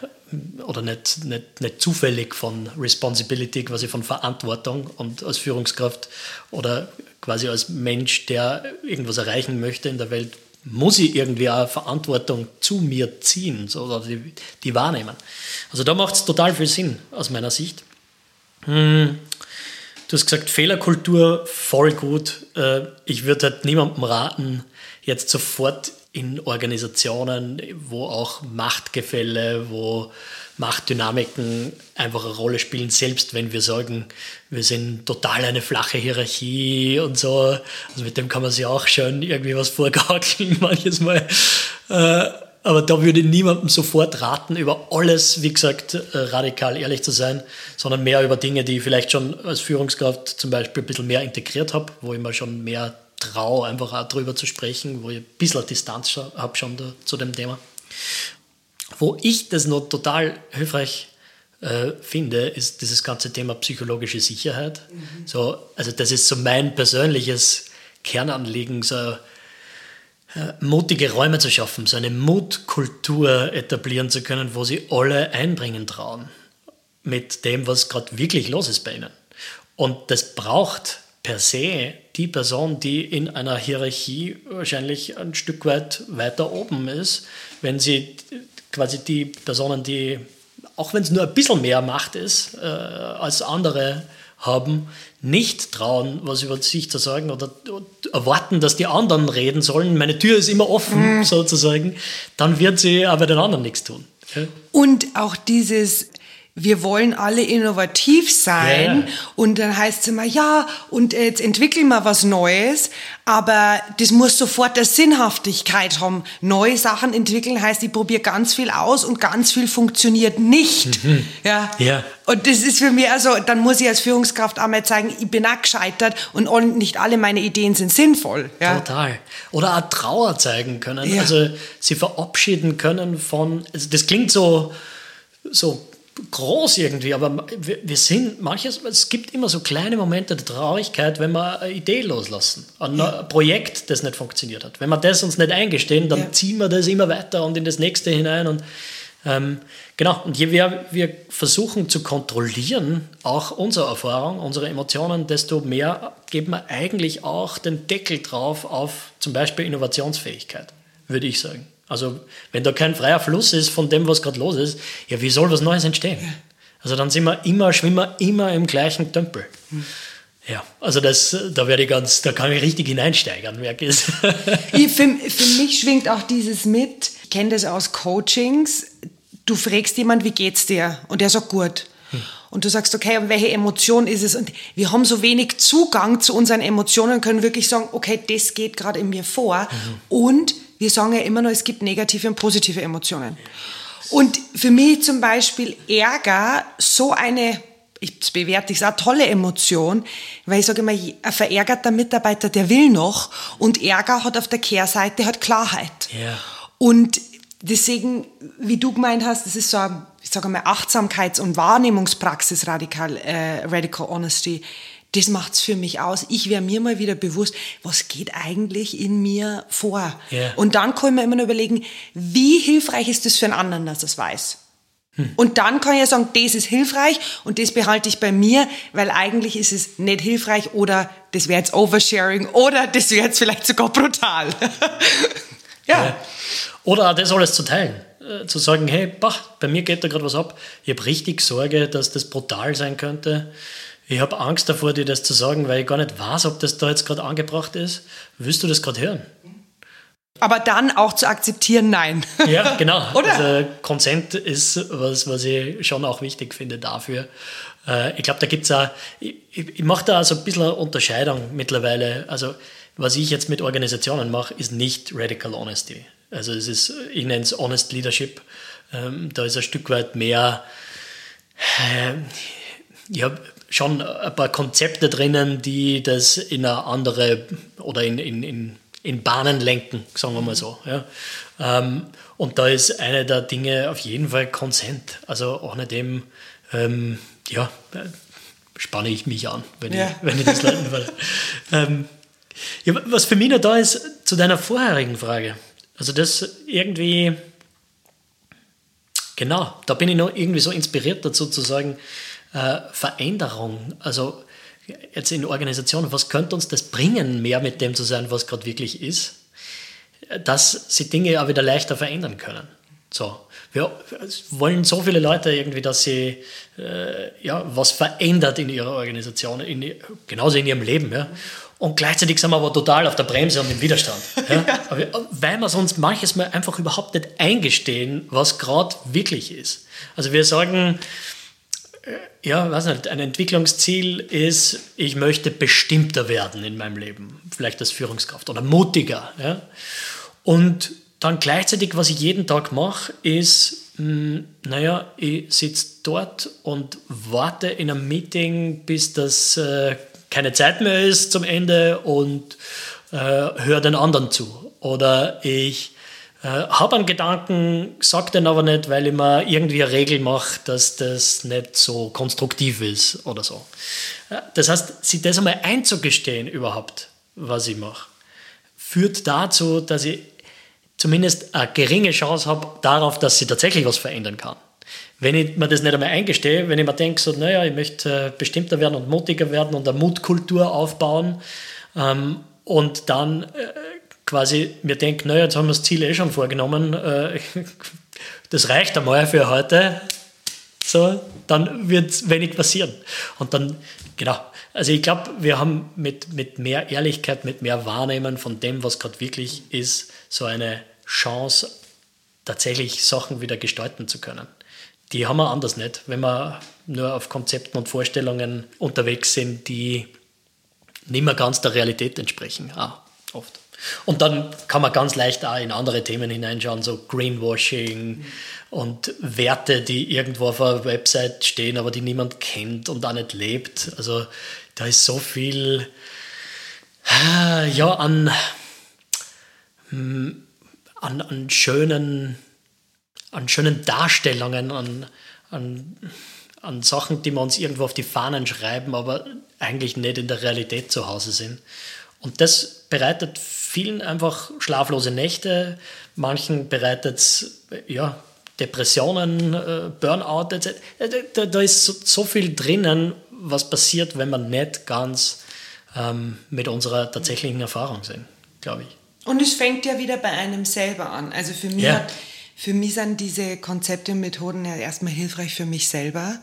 oder nicht, nicht, nicht zufällig von Responsibility, quasi von Verantwortung und als Führungskraft oder quasi als Mensch, der irgendwas erreichen möchte in der Welt, muss ich irgendwie auch Verantwortung zu mir ziehen so, oder die, die wahrnehmen. Also da macht es total viel Sinn aus meiner Sicht. Hm. Du hast gesagt, Fehlerkultur voll gut. Äh, ich würde halt niemandem raten, jetzt sofort in Organisationen, wo auch Machtgefälle, wo Machtdynamiken einfach eine Rolle spielen, selbst wenn wir sagen, wir sind total eine flache Hierarchie und so. Also mit dem kann man sich auch schön irgendwie was vorgaukeln <laughs> manches Mal. Aber da würde ich niemandem sofort raten, über alles, wie gesagt, äh, radikal ehrlich zu sein, sondern mehr über Dinge, die ich vielleicht schon als Führungskraft zum Beispiel ein bisschen mehr integriert habe, wo ich mir schon mehr traue, einfach auch drüber zu sprechen, wo ich ein bisschen Distanz habe schon da, zu dem Thema. Wo ich das noch total hilfreich äh, finde, ist dieses ganze Thema psychologische Sicherheit. Mhm. So, also das ist so mein persönliches Kernanliegen, so mutige Räume zu schaffen, so eine Mutkultur etablieren zu können, wo sie alle einbringen trauen mit dem, was gerade wirklich los ist bei ihnen. Und das braucht per se die Person, die in einer Hierarchie wahrscheinlich ein Stück weit weiter oben ist, wenn sie quasi die Personen, die, auch wenn es nur ein bisschen mehr Macht ist, äh, als andere haben, nicht trauen, was über sich zu sagen oder, erwarten, dass die anderen reden sollen. Meine Tür ist immer offen, mhm. sozusagen. Dann wird sie aber den anderen nichts tun. Und auch dieses wir wollen alle innovativ sein. Ja. Und dann heißt es immer, ja, und jetzt entwickeln wir was Neues, aber das muss sofort der Sinnhaftigkeit haben. Neue Sachen entwickeln heißt, ich probiere ganz viel aus und ganz viel funktioniert nicht. Mhm. Ja. ja. Und das ist für mich, also, dann muss ich als Führungskraft einmal zeigen, ich bin auch gescheitert und nicht alle meine Ideen sind sinnvoll. Ja. Total. Oder auch Trauer zeigen können. Ja. Also, sie verabschieden können von, also das klingt so, so groß irgendwie, aber wir, sind manches, es gibt immer so kleine Momente der Traurigkeit, wenn wir eine Idee loslassen, ein ja. Projekt, das nicht funktioniert hat. Wenn wir das uns nicht eingestehen, dann ja. ziehen wir das immer weiter und in das nächste hinein und ähm, genau, und je mehr wir versuchen zu kontrollieren, auch unsere Erfahrung, unsere Emotionen, desto mehr geben wir eigentlich auch den Deckel drauf auf zum Beispiel Innovationsfähigkeit, würde ich sagen. Also wenn da kein freier Fluss ist von dem, was gerade los ist, ja, wie soll was Neues entstehen? Also dann sind wir immer, schwimmen wir immer im gleichen Tümpel. Hm. Ja, also das, da werde ich ganz, da kann ich richtig hineinsteigern, merke <laughs> ich. für, für mich schwingt auch dieses mit, ich kenne das aus Coachings, du fragst jemand, wie geht's dir? Und der sagt gut. Hm. Und du sagst, okay, und welche Emotion ist es? Und wir haben so wenig Zugang zu unseren Emotionen, können wirklich sagen, okay, das geht gerade in mir vor. Mhm. Und wir sagen ja immer nur, es gibt negative und positive Emotionen. Und für mich zum Beispiel Ärger so eine, ich bewerte ich auch tolle Emotion, weil ich sage immer, ein verärgerter Mitarbeiter, der will noch und Ärger hat auf der Kehrseite hat Klarheit. Ja. Und deswegen, wie du gemeint hast, das ist so, ich sage mal, Achtsamkeits- und Wahrnehmungspraxis, Radical, äh, Radical Honesty das macht's für mich aus. Ich wäre mir mal wieder bewusst, was geht eigentlich in mir vor? Yeah. Und dann kann ich mir immer nur überlegen, wie hilfreich ist das für einen anderen, dass er es weiß? Hm. Und dann kann ich ja sagen, das ist hilfreich und das behalte ich bei mir, weil eigentlich ist es nicht hilfreich oder das wäre jetzt Oversharing oder das wäre jetzt vielleicht sogar brutal. <laughs> ja. ja. Oder das alles zu teilen. äh, zu sagen, hey, bah, bei mir geht da gerade was ab. Ich habe richtig Sorge, dass das brutal sein könnte. Ich habe Angst davor, dir das zu sagen, weil ich gar nicht weiß, ob das da jetzt gerade angebracht ist. Willst du das gerade hören? Aber dann auch zu akzeptieren, nein. Ja, genau. <laughs> Oder? Also Consent ist was, was ich schon auch wichtig finde dafür. Äh, ich glaube, da gibt es auch, ich, ich mache da also ein bisschen eine Unterscheidung mittlerweile. Also was ich jetzt mit Organisationen mache, ist nicht Radical Honesty. Also es ist, ich nenne es Honest Leadership. Ähm, da ist ein Stück weit mehr, äh, habe schon ein paar Konzepte drinnen, die das in eine andere oder in, in, in, in Bahnen lenken, sagen wir mal so. Ja. Ähm, und da ist eine der Dinge auf jeden Fall Consent. Also ohne dem, ähm, ja, spanne ich mich an, wenn, ja. ich, <laughs> wenn ich das leiten will. ähm, ja, was für mich noch da ist, zu deiner vorherigen Frage. Also das irgendwie, genau, da bin ich noch irgendwie so inspiriert dazu zu sagen, äh, Veränderung, also jetzt in Organisationen, was könnte uns das bringen, mehr mit dem zu sein, was gerade wirklich ist, dass sie Dinge auch wieder leichter verändern können. So, wir wollen so viele Leute irgendwie, dass sie äh, ja, was verändert in ihrer Organisation, in, genauso in ihrem Leben. Ja. Und gleichzeitig sind wir aber total auf der Bremse und im Widerstand. Ja? <laughs> ja. weil wir uns manches Mal einfach überhaupt nicht eingestehen, was gerade wirklich ist. Also wir sagen, ja, weiß nicht, ein Entwicklungsziel ist, ich möchte bestimmter werden in meinem Leben, vielleicht als Führungskraft oder mutiger. Ja? Und dann gleichzeitig, was ich jeden Tag mache, ist, mh, hm, naja, ich sitze dort und warte in einem Meeting, bis das äh, keine Zeit mehr ist zum Ende und äh, höre den anderen zu. Oder ich äh, habe einen Gedanken, sage den aber nicht, weil ich mir irgendwie eine Regel mache, dass das nicht so konstruktiv ist oder so. Äh, das heißt, sich das einmal einzugestehen überhaupt, was ich mache, führt dazu, dass ich zumindest eine geringe Chance habe darauf, dass sie tatsächlich was verändern kann. Wenn ich mir das nicht einmal eingestehe, wenn ich mir denke, so, naja, ich möchte äh, bestimmter werden und mutiger werden und eine Mutkultur aufbauen ähm, und dann äh, quasi mir denke, naja, jetzt haben wir das Ziel eh schon vorgenommen, äh, <laughs> das reicht einmal für heute, so, dann wird wenig passieren. Und dann, genau, also ich glaube, wir haben mit, mit mehr Ehrlichkeit, mit mehr Wahrnehmen von dem, was gerade wirklich ist, so eine Chance, tatsächlich Sachen wieder gestalten zu können. Die haben wir anders nicht, wenn wir nur auf Konzepten und Vorstellungen unterwegs sind, die nicht mehr ganz der Realität entsprechen, auch oft. Und dann kann man ganz leicht auch in andere Themen hineinschauen, so Greenwashing mhm. und Werte, die irgendwo auf einer Website stehen, aber die niemand kennt und auch nicht lebt. Also da ist so viel äh, ja, an, hm, an, an schönen an schönen Darstellungen, an, an, an Sachen, die wir uns irgendwo auf die Fahnen schreiben, aber eigentlich nicht in der Realität zu Hause sind. Und das bereitet vielen einfach schlaflose Nächte, manchen bereitet es ja, Depressionen, äh, Burnout, etc. Da, da, ist so, so, viel drinnen, was passiert, wenn wir nicht ganz ähm, mit unserer tatsächlichen Erfahrung sind, glaube ich. Und es fängt ja wieder bei einem selber an. Also für mich ja. hat für mich sind diese Konzepte und Methoden ja erstmal hilfreich für mich selber,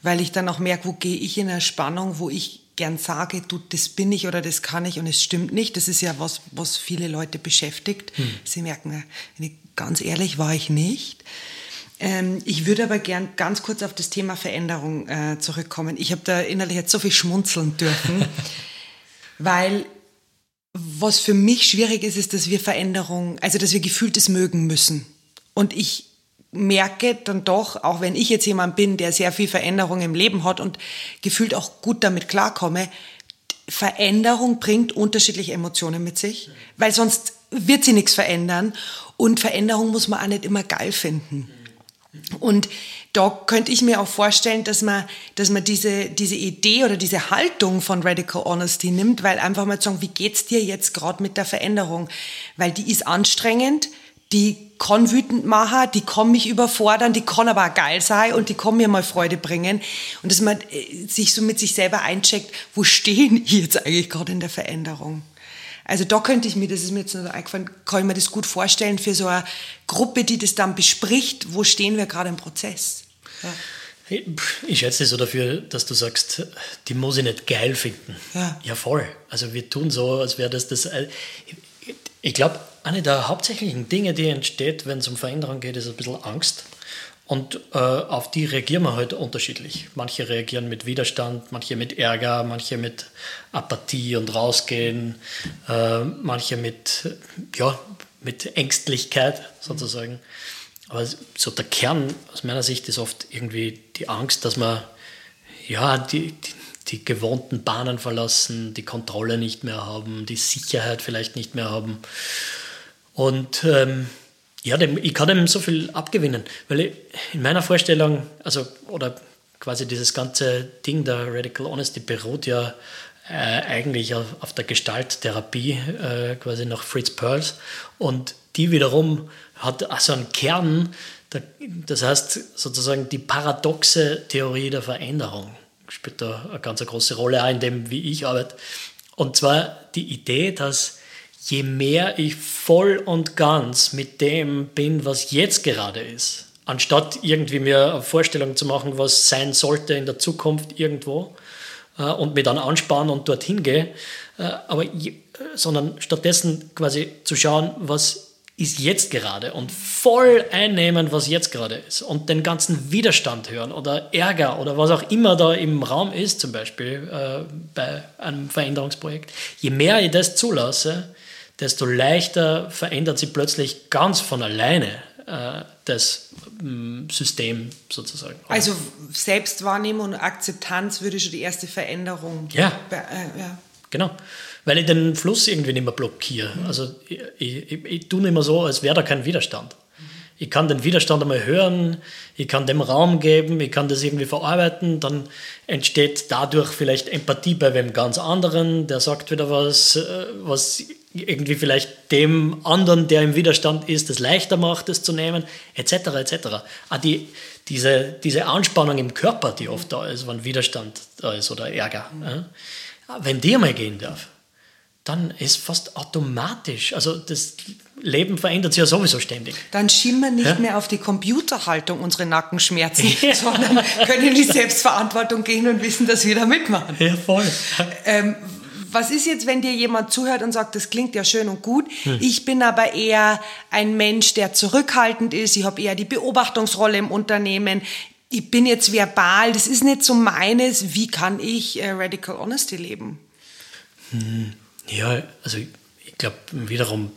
weil ich dann auch merke, wo gehe ich in eine Spannung, wo ich gern sage, du, das bin ich oder das kann ich und es stimmt nicht. Das ist ja was, was viele Leute beschäftigt. Hm. Sie merken, ganz ehrlich war ich nicht. Ähm, ich würde aber gern ganz kurz auf das Thema Veränderung äh, zurückkommen. Ich habe da innerlich jetzt so viel schmunzeln dürfen, <laughs> weil was für mich schwierig ist, ist, dass wir Veränderung, also dass wir gefühltes mögen müssen. Und ich merke dann doch, auch wenn ich jetzt jemand bin, der sehr viel Veränderung im Leben hat und gefühlt auch gut damit klarkomme, Veränderung bringt unterschiedliche Emotionen mit sich, weil sonst wird sie nichts verändern und Veränderung muss man auch nicht immer geil finden. Und da könnte ich mir auch vorstellen, dass man, dass man diese, diese Idee oder diese Haltung von Radical Honesty nimmt, weil einfach mal zu sagen, wie geht's dir jetzt gerade mit der Veränderung? Weil die ist anstrengend, die kann wütend machen, die kann mich überfordern, die kann aber auch geil sein und die kann mir mal Freude bringen. Und dass man äh, sich so mit sich selber eincheckt, wo stehen ich jetzt eigentlich gerade in der Veränderung? Also da könnte ich mir, das ist mir jetzt noch eingefallen, kann ich mir das gut vorstellen für so eine Gruppe, die das dann bespricht, wo stehen wir gerade im Prozess. Ja. Ich schätze so dafür, dass du sagst, die muss ich nicht geil finden. Ja, ja voll. Also wir tun so, als wäre das das. Äh, ich glaube, eine der hauptsächlichen Dinge, die entsteht, wenn es um Veränderung geht, ist ein bisschen Angst. Und äh, auf die reagieren wir halt unterschiedlich. Manche reagieren mit Widerstand, manche mit Ärger, manche mit Apathie und rausgehen, äh, manche mit, ja, mit Ängstlichkeit sozusagen. Aber so der Kern aus meiner Sicht ist oft irgendwie die Angst, dass man ja, die, die, die gewohnten Bahnen verlassen, die Kontrolle nicht mehr haben, die Sicherheit vielleicht nicht mehr haben. Und ähm, ja, dem, ich kann dem so viel abgewinnen, weil ich, in meiner Vorstellung, also, oder quasi dieses ganze Ding der Radical Honesty beruht ja äh, eigentlich auf, auf, der Gestalttherapie, äh, quasi nach Fritz Perls. Und die wiederum hat also einen Kern, der, das heißt sozusagen die paradoxe Theorie der Veränderung spielt da eine ganz große Rolle, auch in dem, wie ich arbeite. Und zwar die Idee, dass je mehr ich voll und ganz mit dem bin, was jetzt gerade ist, anstatt irgendwie mir eine Vorstellung zu machen, was sein sollte in der Zukunft irgendwo äh, und mir dann ansparen und dorthin gehe, äh, aber je, sondern stattdessen quasi zu schauen, was ist jetzt gerade und voll einnehmen, was jetzt gerade ist und den ganzen Widerstand hören oder Ärger oder was auch immer da im Raum ist, zum Beispiel äh, bei einem Veränderungsprojekt. Je mehr ich das zulasse, desto leichter verändert sich plötzlich ganz von alleine äh, das mm, System sozusagen. Also Selbstwahrnehmung und Akzeptanz würde schon die erste Veränderung. Ja, äh, ja. genau. Weil ich den Fluss irgendwie nicht mehr blockiere. Mhm. Also ich, ich, ich tue nicht mehr so, als wäre da kein Widerstand. Ich kann den Widerstand einmal hören, ich kann dem Raum geben, ich kann das irgendwie verarbeiten, dann entsteht dadurch vielleicht Empathie bei wem ganz anderen, der sagt wieder was, äh, was irgendwie vielleicht dem anderen, der im Widerstand ist, es leichter macht, es zu nehmen, etc. etc. Auch die, diese, diese Anspannung im Körper, die oft da ist, wenn Widerstand da ist oder Ärger, mhm. wenn die mal gehen darf, dann ist fast automatisch, also das Leben verändert sich ja sowieso ständig. Dann wir nicht ja? mehr auf die Computerhaltung unsere Nackenschmerzen, <laughs> ja. sondern können in die Selbstverantwortung gehen und wissen, dass wir da mitmachen. Ja, voll. Ähm, was ist jetzt, wenn dir jemand zuhört und sagt, das klingt ja schön und gut, hm. ich bin aber eher ein Mensch, der zurückhaltend ist, ich habe eher die Beobachtungsrolle im Unternehmen, ich bin jetzt verbal, das ist nicht so meines, wie kann ich äh, Radical Honesty leben? Hm. Ja, also ich, ich glaube wiederum,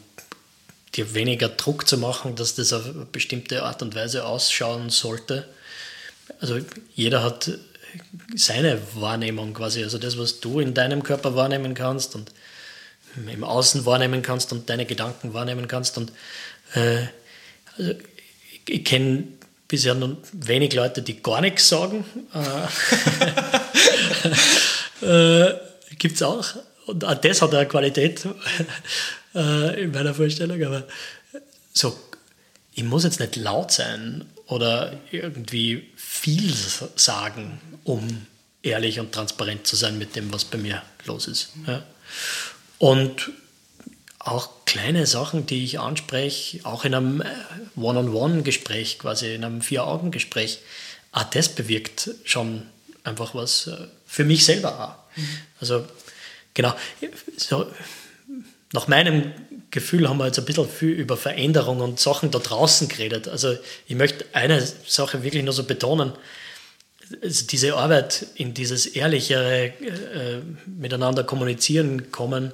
dir weniger Druck zu machen, dass das auf eine bestimmte Art und Weise ausschauen sollte. Also jeder hat seine Wahrnehmung quasi, also das, was du in deinem Körper wahrnehmen kannst und im Außen wahrnehmen kannst und deine Gedanken wahrnehmen kannst. Und äh, also ich, kenne bisher nur wenig Leute, die gar nichts sagen. Äh, <laughs> äh, Gibt es auch. Und auch das hat eine Qualität äh, in meiner Vorstellung. Aber so, ich muss jetzt nicht laut sein oder irgendwie viel sagen, um ehrlich und transparent zu sein mit dem, was bei mir los ist. Ja. Und auch kleine Sachen, die ich anspreche, auch in einem äh, One-on-One-Gespräch, quasi in einem Vier-Augen-Gespräch, auch das bewirkt schon einfach was äh, für mich selber auch. Mhm. Also genau, so, nach meinem Gefühl haben wir jetzt ein bisschen viel über Veränderung und Sachen da draußen geredet. Also ich möchte eine Sache wirklich nur so betonen. Also diese Arbeit in dieses ehrlichere äh, Miteinander kommunizieren kommen,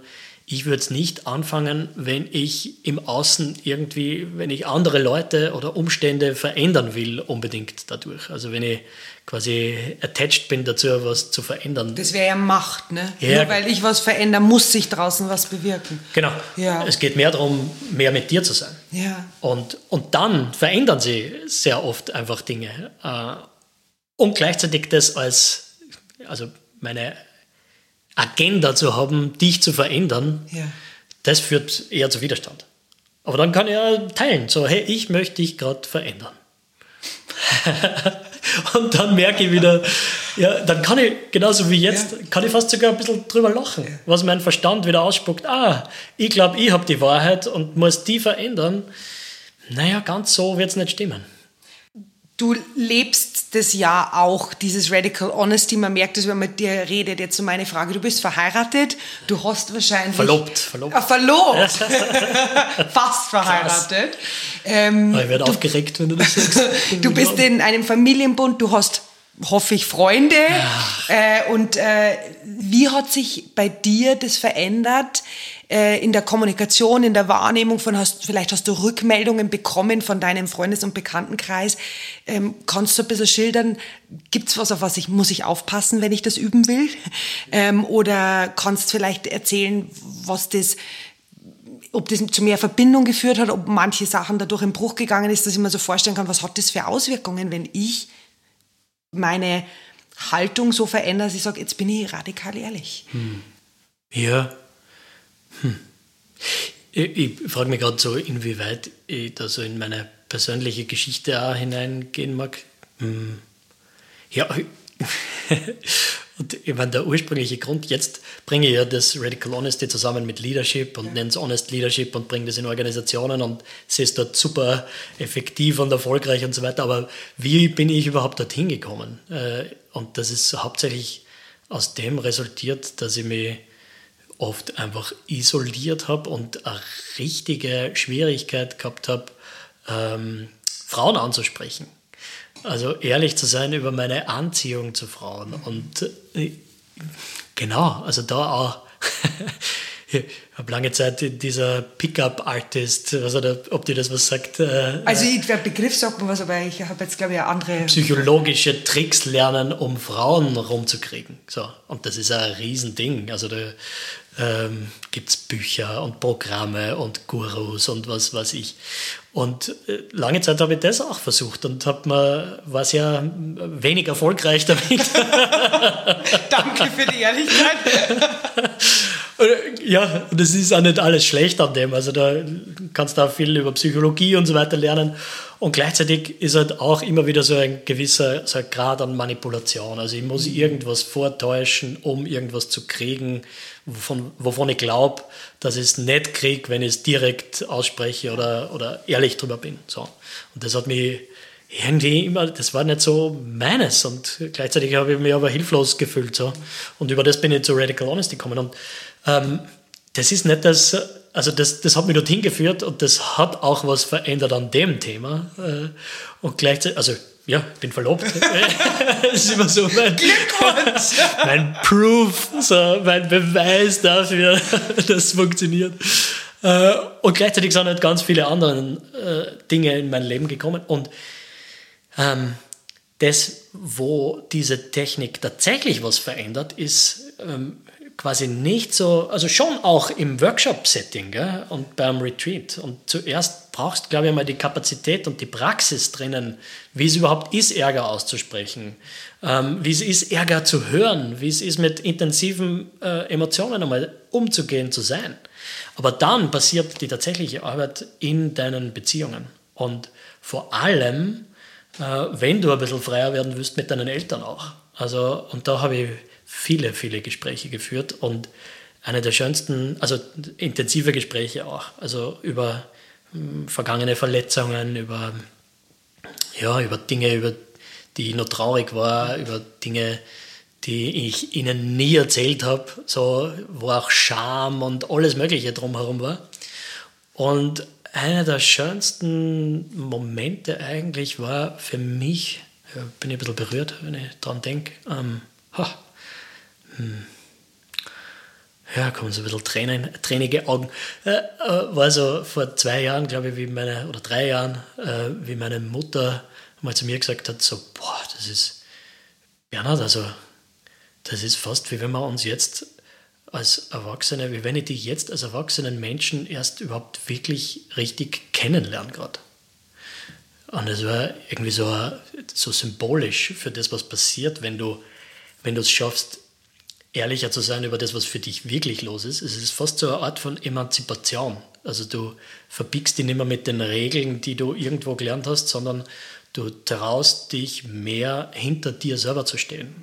ich würde es nicht anfangen, wenn ich im Außen irgendwie, wenn ich andere Leute oder Umstände verändern will, unbedingt dadurch. Also wenn ich quasi attached bin dazu, was zu verändern. Das wäre ja Macht, ne? Ja. Nur weil ich was verändere, muss sich draußen was bewirken. Genau. Ja. Es geht mehr darum, mehr mit dir zu sein. Ja. Und, und dann verändern sie sehr oft einfach Dinge. Äh, und gleichzeitig das als, also meine Agenda zu haben, dich zu verändern, ja. das führt eher zu Widerstand. Aber dann kann er teilen, so, hey, ich möchte dich gerade verändern. <laughs> und dann merke ich wieder, Ja, dann kann ich, genauso wie jetzt, ja. kann ich fast sogar ein bisschen drüber lachen, ja. was mein Verstand wieder ausspuckt. Ah, ich glaube, ich habe die Wahrheit und muss die verändern. Naja, ganz so wird es nicht stimmen. Du lebst das ja auch, dieses Radical Honesty. Man merkt es, wenn man mit dir redet. Jetzt so meine Frage. Du bist verheiratet. Du hast wahrscheinlich... Verlobt. Verlobt. Ah, verlobt. <laughs> Fast verheiratet. Ähm, ich werde aufgeregt, wenn du das sagst. <laughs> du bist in einem Familienbund. Du hast hoffe ich, Freunde. Äh, und äh, wie hat sich bei dir das verändert? Äh, in der Kommunikation, in der Wahrnehmung von, hast, vielleicht hast du Rückmeldungen bekommen von deinem Freundes- und Bekanntenkreis. Ähm, kannst du ein bisschen schildern, gibt's was, auf was ich, muss ich aufpassen, wenn ich das üben will? Ähm, oder kannst vielleicht erzählen, was das, ob das zu mehr Verbindung geführt hat, ob manche Sachen dadurch im Bruch gegangen ist, dass ich mir so vorstellen kann, was hat das für Auswirkungen, wenn ich meine Haltung so verändere, dass ich sage, jetzt bin ich radikal ehrlich. Hm. Ja, hm. Ich, ich frage mich gerade so, inwieweit ich da so in meine persönliche Geschichte auch hineingehen mag. Hm. Ja, <laughs> und ich meine, der ursprüngliche Grund, jetzt bringe ich ja das Radical Honesty zusammen mit Leadership und ja. nenne es Honest Leadership und bringe das in Organisationen und sehe es dort super effektiv und erfolgreich und so weiter. Aber wie bin ich überhaupt dorthin gekommen? Äh, und das ist hauptsächlich aus dem resultiert, dass ich mich oft einfach isoliert habe und eine richtige Schwierigkeit gehabt habe, ähm, Frauen anzusprechen. Also ehrlich zu sein über meine Anziehung zu Frauen. Und äh, genau, also da auch. <laughs> ich habe lange Zeit dieser Pickup-Artist, also ob dir das was sagt. Äh, also ich, der Begriff sagt mir was, aber ich habe jetzt glaube ich andere... Psychologische Tricks lernen, um Frauen rumzukriegen. So, und das ist ein Riesending. Also da ähm, gibt es Bücher und Programme und Gurus und was weiß ich. Und äh, lange Zeit habe ich das auch versucht und habe war sehr wenig erfolgreich damit. <laughs> Danke für die Ehrlichkeit. <laughs> ja, das ist auch nicht alles schlecht an dem. Also da kannst du auch viel über Psychologie und so weiter lernen. Und gleichzeitig ist halt auch immer wieder so ein gewisser so ein Grad an Manipulation. Also ich muss irgendwas vortäuschen, um irgendwas zu kriegen, wovon, wovon ich glaube, dass ich es nicht kriege, wenn ich es direkt ausspreche oder, oder ehrlich drüber bin. So. Und das hat mich irgendwie immer, das war nicht so meines. Und gleichzeitig habe ich mich aber hilflos gefühlt. So. Und über das bin ich zu Radical Honesty gekommen. Und ähm, das ist nicht das, also das, das hat mich dorthin geführt und das hat auch was verändert an dem Thema. Äh, und gleichzeitig, also ja, ich bin verlobt. <laughs> <laughs> das ist immer so mein, <laughs> mein Proof, so mein Beweis dafür, dass es funktioniert. Äh, und gleichzeitig sind halt ganz viele andere äh, Dinge in mein Leben gekommen. Und ähm, das, wo diese Technik tatsächlich was verändert, ist ähm, quasi nicht so, also schon auch im Workshop-Setting und beim Retreat. Und zuerst brauchst, glaube ich, mal die Kapazität und die Praxis drinnen, wie es überhaupt ist, Ärger auszusprechen, ähm, wie es ist, Ärger zu hören, wie es ist, mit intensiven äh, Emotionen einmal umzugehen, zu sein. Aber dann passiert die tatsächliche Arbeit in deinen Beziehungen. Und vor allem, äh, wenn du ein bisschen freier werden willst, mit deinen Eltern auch. Also, und da habe ich viele, viele Gespräche geführt und eine der schönsten, also intensive Gespräche auch, also über hm, vergangene Verletzungen, über, ja, über Dinge, über die ich noch traurig war, über Dinge, die ich ihnen nie erzählt habe, so, wo auch Scham und alles Mögliche drumherum war. Und einer der schönsten Momente eigentlich war für mich, bin ich ein bisschen berührt, wenn ich daran denke, ähm, hm. ja, kommen so ein bisschen Tränen, tränige Augen. Äh, äh, war so vor zwei Jahren, glaube ich, wie meine, oder drei Jahren, äh, wie meine Mutter mal zu mir gesagt hat, so, boah, das ist, Bernhard, also, das ist fast wie wenn wir uns jetzt als Erwachsene, wie wenn ich dich jetzt als erwachsenen Menschen erst überhaupt wirklich richtig kennenlerne gerade. Und das war irgendwie so, so symbolisch für das, was passiert, wenn du, wenn du es schaffst, ehrlicher zu sein über das, was für dich wirklich los ist. Es ist fast so eine Art von Emanzipation. Also du verbiegst dich nicht mehr mit den Regeln, die du irgendwo gelernt hast, sondern du traust dich mehr hinter dir selber zu stehen.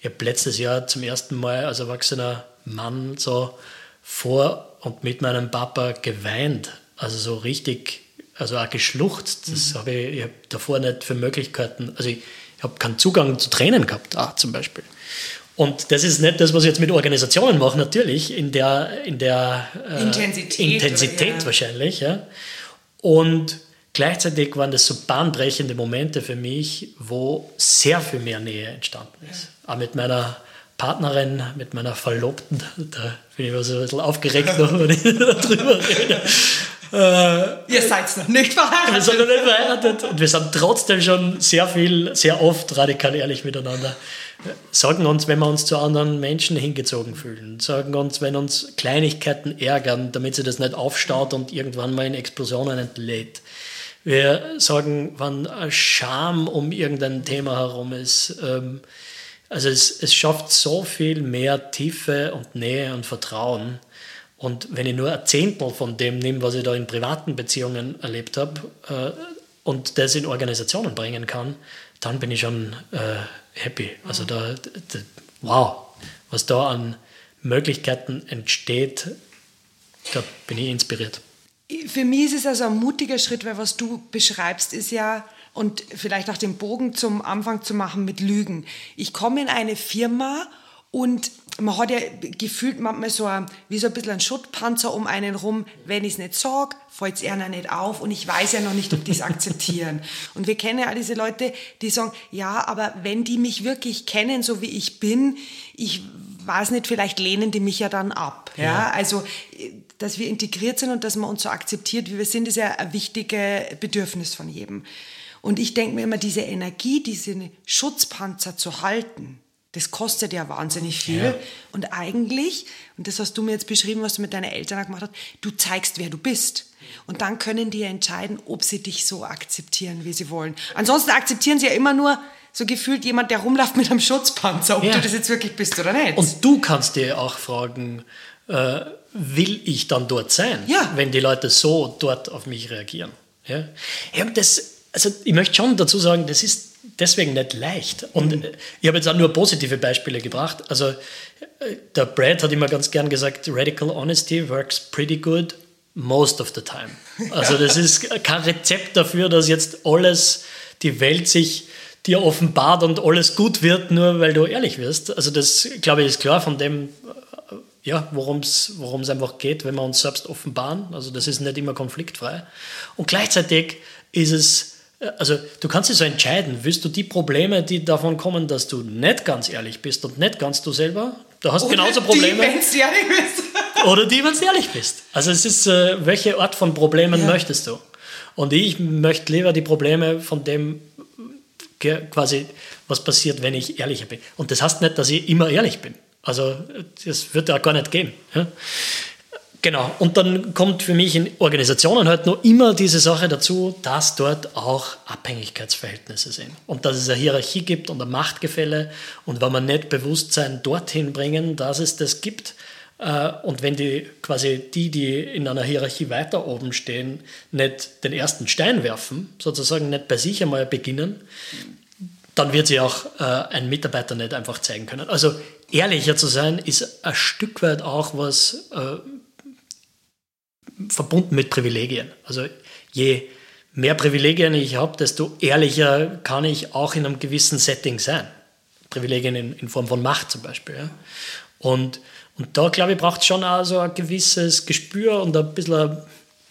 ich habe letztes Jahr zum ersten Mal als erwachsener Mann so vor und mit meinem Papa geweint. Also so richtig, also auch geschluchzt. Das mhm. habe ich, ich hab davor nicht für Möglichkeiten, also ich, ich habe keinen Zugang zu Tränen gehabt, auch zum Beispiel. Und das ist nicht das, was ich jetzt mit Organisationen mache, natürlich, in der, in der äh, Intensität, Intensität ja. wahrscheinlich. Ja. Und gleichzeitig waren das so bahnbrechende Momente für mich, wo sehr viel mehr Nähe entstanden ist. Ja. Auch mit meiner Partnerin, mit meiner Verlobten, da bin ich immer so ein bisschen aufgeregt <laughs> wenn ich <laughs> darüber rede. Äh, Ihr seid noch nicht verheiratet. Wir sind noch nicht verheiratet und wir sind trotzdem schon sehr viel, sehr oft radikal ehrlich miteinander. Sagen uns, wenn wir uns zu anderen Menschen hingezogen fühlen. Sagen uns, wenn uns Kleinigkeiten ärgern, damit sie das nicht aufstaut und irgendwann mal in Explosionen entlädt. Wir sagen, wann Scham um irgendein Thema herum ist. Ähm, also es, es schafft so viel mehr Tiefe und Nähe und Vertrauen. Und wenn ich nur ein Zehntel von dem nehme, was ich da in privaten Beziehungen erlebt habe, äh, und das in Organisationen bringen kann, dann bin ich schon äh, happy. Also da, da, wow, was da an Möglichkeiten entsteht, da bin ich inspiriert. Für mich ist es also ein mutiger Schritt, weil was du beschreibst, ist ja, und vielleicht auch den Bogen zum Anfang zu machen mit Lügen. Ich komme in eine Firma und man hat ja gefühlt manchmal so ein, wie so ein bisschen ein Schuttpanzer um einen rum. Wenn ich es nicht sage, fällt es einer nicht auf und ich weiß ja noch nicht, ob die es <laughs> akzeptieren. Und wir kennen ja all diese Leute, die sagen, ja, aber wenn die mich wirklich kennen, so wie ich bin, ich weiß nicht, vielleicht lehnen die mich ja dann ab. Ja, ja also dass wir integriert sind und dass man uns so akzeptiert, wie wir sind, ist ja ein wichtiges Bedürfnis von jedem. Und ich denke mir immer, diese Energie, diesen Schutzpanzer zu halten, das kostet ja wahnsinnig viel. Ja. Und eigentlich, und das hast du mir jetzt beschrieben, was du mit deinen Eltern gemacht hast, du zeigst, wer du bist. Und dann können die entscheiden, ob sie dich so akzeptieren, wie sie wollen. Ansonsten akzeptieren sie ja immer nur so gefühlt jemand, der rumläuft mit einem Schutzpanzer, ob ja. du das jetzt wirklich bist oder nicht. Und du kannst dir auch fragen, äh, will ich dann dort sein, ja. wenn die Leute so dort auf mich reagieren? Ja, ja das, also ich möchte schon dazu sagen, das ist deswegen nicht leicht. Und mhm. ich habe jetzt auch nur positive Beispiele gebracht. Also äh, der Brad hat immer ganz gern gesagt, Radical Honesty works pretty good most of the time. <laughs> Also das ist kein Rezept dafür, dass jetzt alles, die Welt sich dir offenbart und alles gut wird, nur weil du ehrlich wirst. Also das, glaube ich, ist klar von dem, äh, ja, worum es einfach geht, wenn wir uns selbst offenbaren. Also das ist nicht immer konfliktfrei. Und gleichzeitig ist es also du kannst dich so entscheiden, willst du die Probleme, die davon kommen, dass du nicht ganz ehrlich bist und nicht ganz du selber, du hast oder genauso Probleme. Die, du ehrlich bist. <laughs> oder die, wenn du ehrlich bist. Also es ist, äh, welche Art von Problemen ja. möchtest du? Und ich möchte lieber die Probleme von dem quasi, was passiert, wenn ich ehrlicher bin. Und das heißt nicht, dass ich immer ehrlich bin. Also das wird ja gar nicht gehen. Ja? Genau, und dann kommt für mich in Organisationen halt noch immer diese Sache dazu, dass dort auch Abhängigkeitsverhältnisse sind. Und dass es eine Hierarchie gibt und ein Machtgefälle. Und wenn man nicht Bewusstsein dorthin bringen, dass es das gibt äh, und wenn die quasi die, die in einer Hierarchie weiter oben stehen, nicht den ersten Stein werfen, sozusagen nicht bei sich einmal beginnen, dann wird sie auch äh, ein Mitarbeiter nicht einfach zeigen können. Also ehrlicher zu sein, ist ein Stück weit auch was äh, verbunden mit Privilegien. Also je mehr Privilegien ich habe, desto ehrlicher kann ich auch in einem gewissen Setting sein. Privilegien in, in Form von Macht zum Beispiel. Ja. Und, und da, glaube ich, braucht es schon auch so ein gewisses Gespür und ein bisschen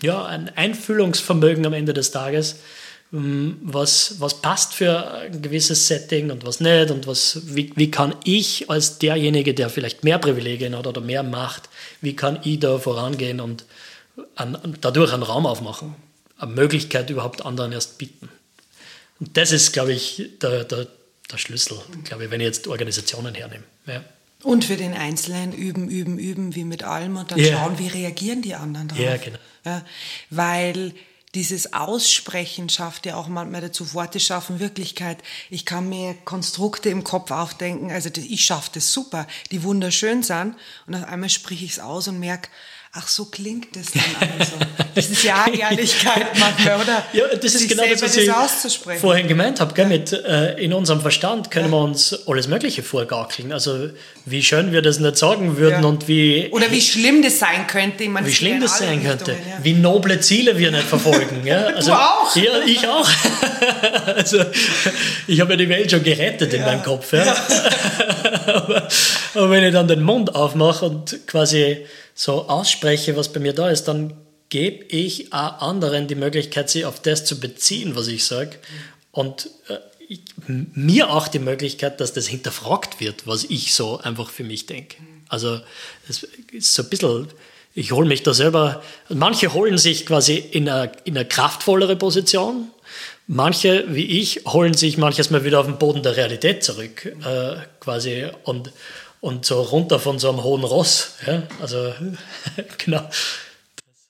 ja, ein Einfühlungsvermögen am Ende des Tages, ähm, was, was passt für ein gewisses Setting und was nicht und was, wie, wie kann ich als derjenige, der vielleicht mehr Privilegien hat oder mehr Macht, wie kann ich da vorangehen und an, dadurch einen Raum aufmachen, eine Möglichkeit überhaupt anderen erst bieten. Und das ist, glaube ich, der, der, der Schlüssel, glaube ich, wenn ich jetzt Organisationen hernehme. Ja. Und für den Einzelnen üben, üben, üben, wie mit allem und dann ja. schauen, wie reagieren die anderen darauf. Ja, genau. Ja, weil dieses Aussprechen schafft ja auch manchmal dazu, Worte schaffen Wirklichkeit. Ich kann mir Konstrukte im Kopf aufdenken, also ich schaffe das super, die wunderschön sind und auf einmal sprich ich es aus und merke, Ach, so klingt es dann also. Das <laughs> ist ja Ehrlichkeit manchmal, oder? <laughs> Ja, das ist genau das, was ich vorhin gemeint habe. Gell? Mit, äh, in unserem Verstand können ja. wir uns alles Mögliche vorgaukeln. Also wie schön wir das nicht sagen würden ja. und wie... Oder wie schlimm das sein könnte. Man wie schlimm das sein könnte. Ja. Wie noble Ziele wir nicht verfolgen. Ja? <laughs> Also, du auch? Ja, ich auch. also ich habe ja die Welt schon gerettet in meinem Kopf. Ja? aber, aber wenn ich dann den Mund aufmache und quasi so ausspreche, was bei mir da ist, dann gebe ich auch anderen die Möglichkeit, sich auf das zu beziehen, was ich sage. Und äh, ich, mir auch die Möglichkeit, dass das hinterfragt wird, was ich so einfach für mich denke. Also es ist so ein bisschen, ich hole mich da selber, manche holen sich quasi in eine, in eine kraftvollere Position, manche, wie ich, holen sich manches mal wieder auf den Boden der Realität zurück, äh, quasi und und so runter von so einem hohen Ross. Ja? Also, <laughs> genau.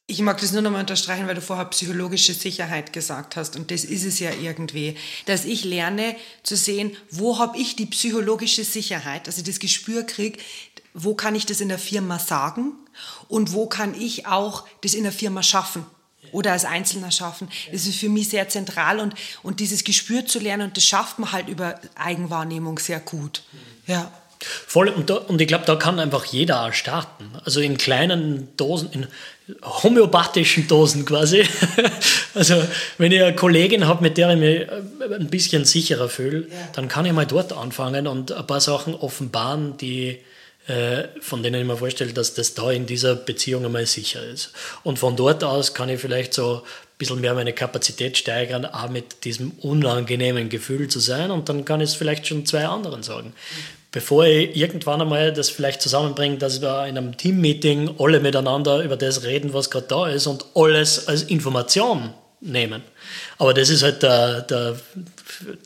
Ich mag das nur nochmal unterstreichen, weil du vorher psychologische Sicherheit gesagt hast. Und das ist es ja irgendwie, dass ich lerne zu sehen, wo habe ich die psychologische Sicherheit, dass ich das Gespür kriege, wo kann ich das in der Firma sagen und wo kann ich auch das in der Firma schaffen oder als Einzelner schaffen. Das ist für mich sehr zentral und, und dieses Gespür zu lernen und das schafft man halt über Eigenwahrnehmung sehr gut. Ja. Voll, und, da, und ich glaube, da kann einfach jeder starten. Also in kleinen Dosen, in homöopathischen Dosen quasi. <laughs> also wenn ich eine Kollegin habe, mit der ich mich äh, ein bisschen sicherer fühle, ja. dann kann ich mal dort anfangen und ein paar Sachen offenbaren, die äh, von denen ich mir vorstelle, dass das da in dieser Beziehung einmal sicher ist. Und von dort aus kann ich vielleicht so ein bisschen mehr meine Kapazität steigern, auch mit diesem unangenehmen Gefühl zu sein. Und dann kann ich es vielleicht schon zwei anderen sagen bevor ich irgendwann einmal das vielleicht zusammenbringe, dass wir in einem Teammeeting alle miteinander über das reden, was gerade da ist und alles als Information nehmen. Aber das ist halt der, der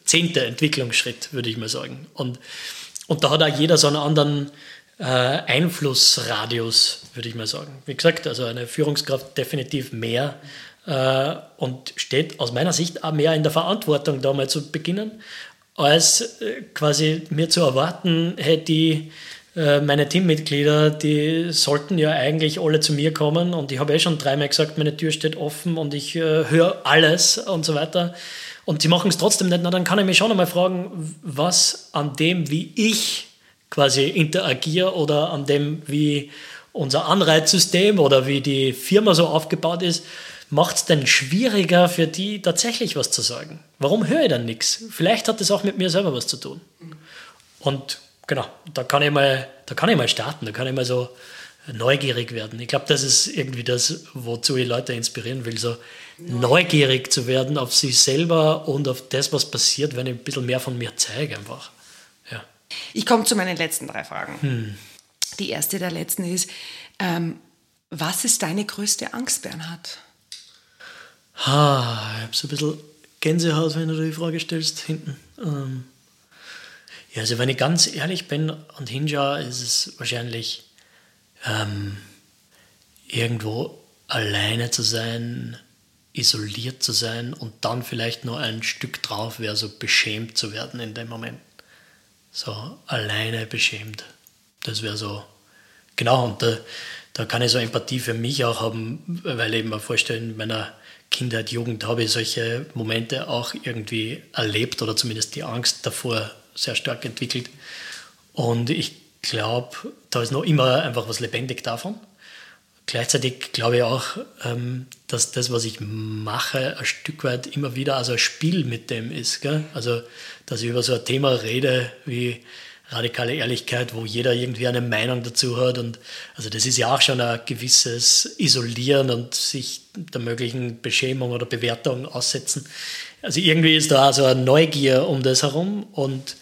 zehnte Entwicklungsschritt, würde ich mal sagen. Und, und da hat auch jeder so einen anderen äh, Einflussradius, würde ich mal sagen. Wie gesagt, also eine Führungskraft definitiv mehr äh, und steht aus meiner Sicht auch mehr in der Verantwortung, da mal zu beginnen als äh, quasi mir zu erwarten, hey, die, äh, meine Teammitglieder, die sollten ja eigentlich alle zu mir kommen und ich habe eh schon dreimal gesagt, meine Tür steht offen und ich äh, höre alles und so weiter. Und sie machen es trotzdem nicht, na dann kann ich mich schon einmal fragen, was an dem, wie ich quasi interagiere oder an dem, wie unser Anreizsystem oder wie die Firma so aufgebaut ist, macht es denn schwieriger für die tatsächlich was zu sagen? Warum höre ich dann nichts? Vielleicht hat das auch mit mir selber was zu tun. Und genau, da kann ich mal, da kann ich mal starten, da kann ich mal so neugierig werden. Ich glaube, das ist irgendwie das, wozu ich Leute inspirieren will, so neugierig zu werden auf sich selber und auf das, was passiert, wenn ich ein bisschen mehr von mir zeige einfach. Ja. Ich komme zu meinen letzten drei Fragen. Hm. Die erste der letzten ist, ähm, was ist deine größte Angst, Bernhard? Ha, ich habe so ein bisschen Gänsehaut, wenn du die Frage stellst, hinten. Ähm, ja, also wenn ich ganz ehrlich bin und hinschaue, ist es wahrscheinlich ähm, irgendwo alleine zu sein, isoliert zu sein und dann vielleicht nur ein Stück drauf wäre, so beschämt zu werden in dem Moment. So alleine beschämt. Das wäre so, genau, und da, da kann ich so Empathie für mich auch haben, weil ich mir vorstellen, in meiner Kindheit, Jugend habe ich solche Momente auch irgendwie erlebt oder zumindest die Angst davor sehr stark entwickelt. Und ich glaube, da ist noch immer einfach was lebendig davon. Gleichzeitig glaube ich auch, ähm, dass das, was ich mache, ein Stück weit immer wieder also ein Spiel mit dem ist. Gell? Also, dass ich über so ein Thema rede wie radikale Ehrlichkeit, wo jeder irgendwie eine Meinung dazu hat. Und also das ist ja auch schon ein gewisses Isolieren und sich der möglichen Beschämung oder Bewertung aussetzen. Also irgendwie ist da also eine Neugier um das herum und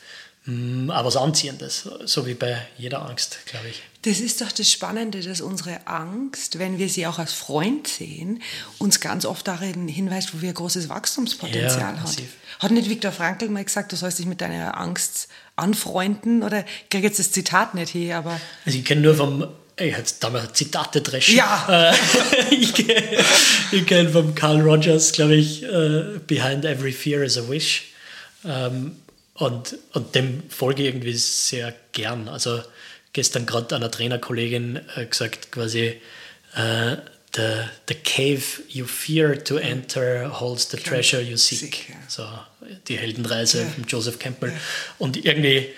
mh, mm, aber was Anziehendes, so wie bei jeder Angst, glaube ich. Das ist doch das Spannende, dass unsere Angst, wenn wir sie auch als Freund sehen, uns ganz oft darin hinweist, wo wir großes Wachstumspotenzial ja, haben. Hat nicht Viktor Frankl mal gesagt, du sollst dich mit deiner Angst anfreunden? Oder ich kriege jetzt das Zitat nicht hier, aber. Also ich kenne nur vom ich hätte da mal Zitate dreschen. Ja. Äh, <laughs> ich, ich kenne vom Carl Rogers, glaube ich, uh, Behind Every Fear is a Wish. Um, ähm, und, und dem folge ich irgendwie sehr gern. Also gestern gerade einer Trainerkollegin äh, gesagt, quasi, uh, the, the cave you fear to enter holds the treasure you seek. So, die Heldenreise ja. von Joseph Campbell. Ja. Und irgendwie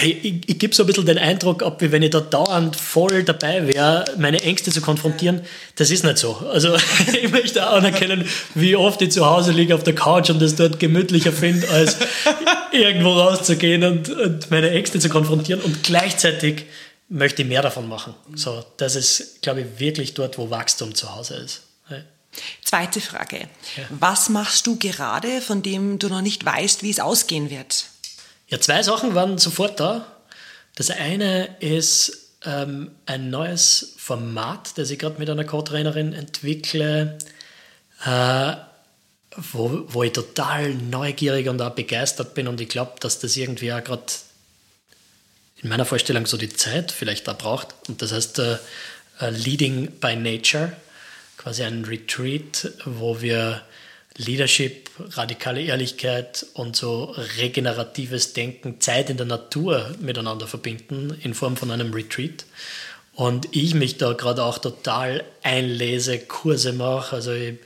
ich, ich gebe so ein bisschen den Eindruck ab, wie wenn ich da dauernd voll dabei wäre, meine Ängste zu konfrontieren. Das ist nicht so. Also <laughs> ich möchte auch anerkennen, wie oft ich zu Hause liege auf der Couch und es dort gemütlicher finde, als irgendwo rauszugehen und, und meine Ängste zu konfrontieren. Und gleichzeitig möchte ich mehr davon machen. So, das ist, glaube ich, wirklich dort, wo Wachstum zu Hause ist. Zweite Frage. Ja. Was machst du gerade, von dem du noch nicht weißt, wie es ausgehen wird? Ja, zwei Sachen waren sofort da. Das eine ist ähm, ein neues Format, das ich gerade mit einer Co-Trainerin entwickle, äh, wo, wo ich total neugierig und auch begeistert bin und ich glaube, dass das irgendwie auch gerade in meiner Vorstellung so die Zeit vielleicht da braucht. Und das heißt äh, äh, Leading by Nature, quasi ein Retreat, wo wir Leadership, radikale Ehrlichkeit und so regeneratives Denken, Zeit in der Natur miteinander verbinden in Form von einem Retreat. Und ich mich da gerade auch total einlese, Kurse mache. Also, ich,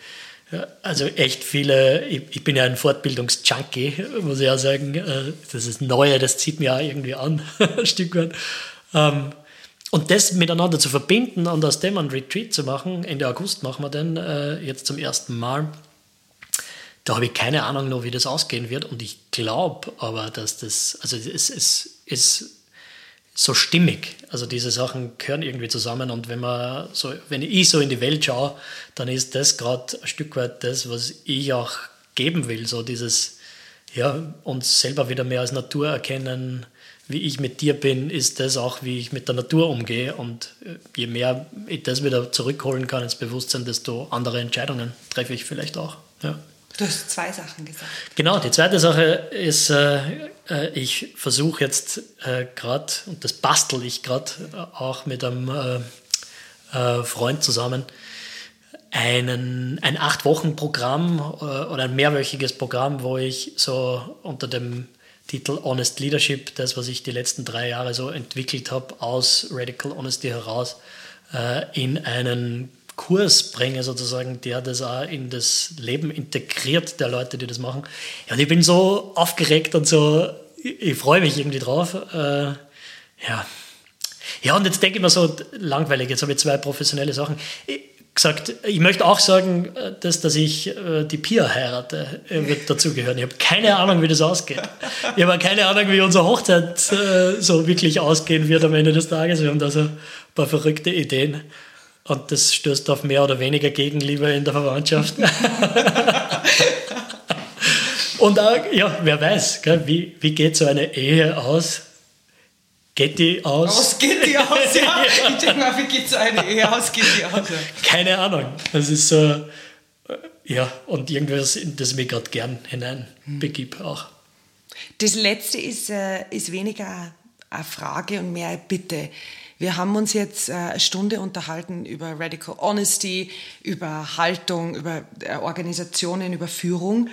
also echt viele, ich, ich, bin ja ein Fortbildungsjunkie, muss ich ja sagen. Äh, das ist Neue, das zieht mir auch irgendwie an, <laughs> ein Stück weit. Ähm, und das miteinander zu verbinden und aus dem ein Retreat zu machen, Ende August machen wir den äh, jetzt zum ersten Mal da habe ich keine Ahnung noch, wie das ausgehen wird. Und ich glaube aber, dass das, also es, es ist so stimmig. Also diese Sachen gehören irgendwie zusammen. Und wenn man so, wenn ich so in die Welt schaue, dann ist das gerade ein Stück weit das, was ich auch geben will. So dieses, ja, uns selber wieder mehr als Natur erkennen, wie ich mit dir bin, ist das auch, wie ich mit der Natur umgehe. Und äh, je mehr ich das wieder zurückholen kann ins Bewusstsein, desto andere Entscheidungen treffe ich vielleicht auch. Ja. Du hast zwei Sachen gesagt. Genau, die zweite Sache ist, äh, äh ich versuche jetzt äh, gerade, und das bastel ich gerade äh, auch mit einem äh, äh, Freund zusammen, einen, ein Acht-Wochen-Programm oder ein mehrwöchiges Programm, wo ich so unter dem Titel Honest Leadership, das, was ich die letzten drei Jahre so entwickelt habe, aus Radical Honesty heraus, in einen Kurs bringe, sozusagen, der das auch in das Leben integriert, der Leute, die das machen. Ja, und ich bin so aufgeregt und so, ich, ich freue mich irgendwie drauf. Äh, ja. Ja, und jetzt denke ich mir so, langweilig, jetzt habe ich zwei professionelle Sachen. Ich, gesagt, ich möchte auch sagen, äh, dass, dass ich äh, die Pia heirate, äh, wird dazugehören. Ich habe keine Ahnung, wie das ausgeht. Ich habe keine Ahnung, wie unsere Hochzeit so wirklich ausgehen wird am Ende des Tages. Wir haben da so ein paar verrückte Ideen. Und das stößt auf mehr oder weniger Gegenliebe in der Verwandtschaft. <laughs> Und auch, ja, wer weiß, gell, wie, wie geht so eine Ehe aus? Geht die aus? Aus geht die aus, ja. <laughs> Ich denke mal, wie geht so eine Ehe aus? Geht die aus? Ja. Keine Ahnung. Das ist so, äh, ja, und irgendwas, in das ich mich gerade gern hinein begib auch. Das letzte ist, äh, ist weniger eine Frage und mehr eine Bitte. Wir haben uns jetzt äh, eine Stunde unterhalten über Radical Honesty, über Haltung, über äh, Organisationen, über Führung.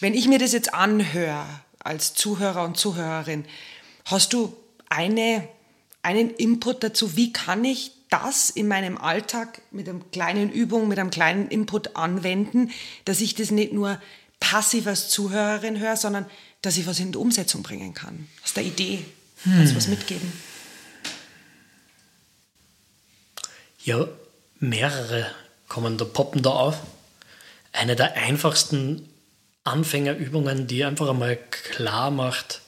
Wenn ich mir das jetzt anhöre als Zuhörer und Zuhörerin, hast du eine, einen Input dazu, wie kann ich das in meinem Alltag mit einer kleinen Übung, mit einem kleinen Input anwenden, dass ich das nicht nur passiv als Zuhörerin höre, sondern dass ich was in die Umsetzung bringen kann. Aus der Idee. Kannst du was mitgeben? Ja, mehrere kommen da, poppen da auf. Eine der einfachsten Anfängerübungen, die einfach einmal klar macht,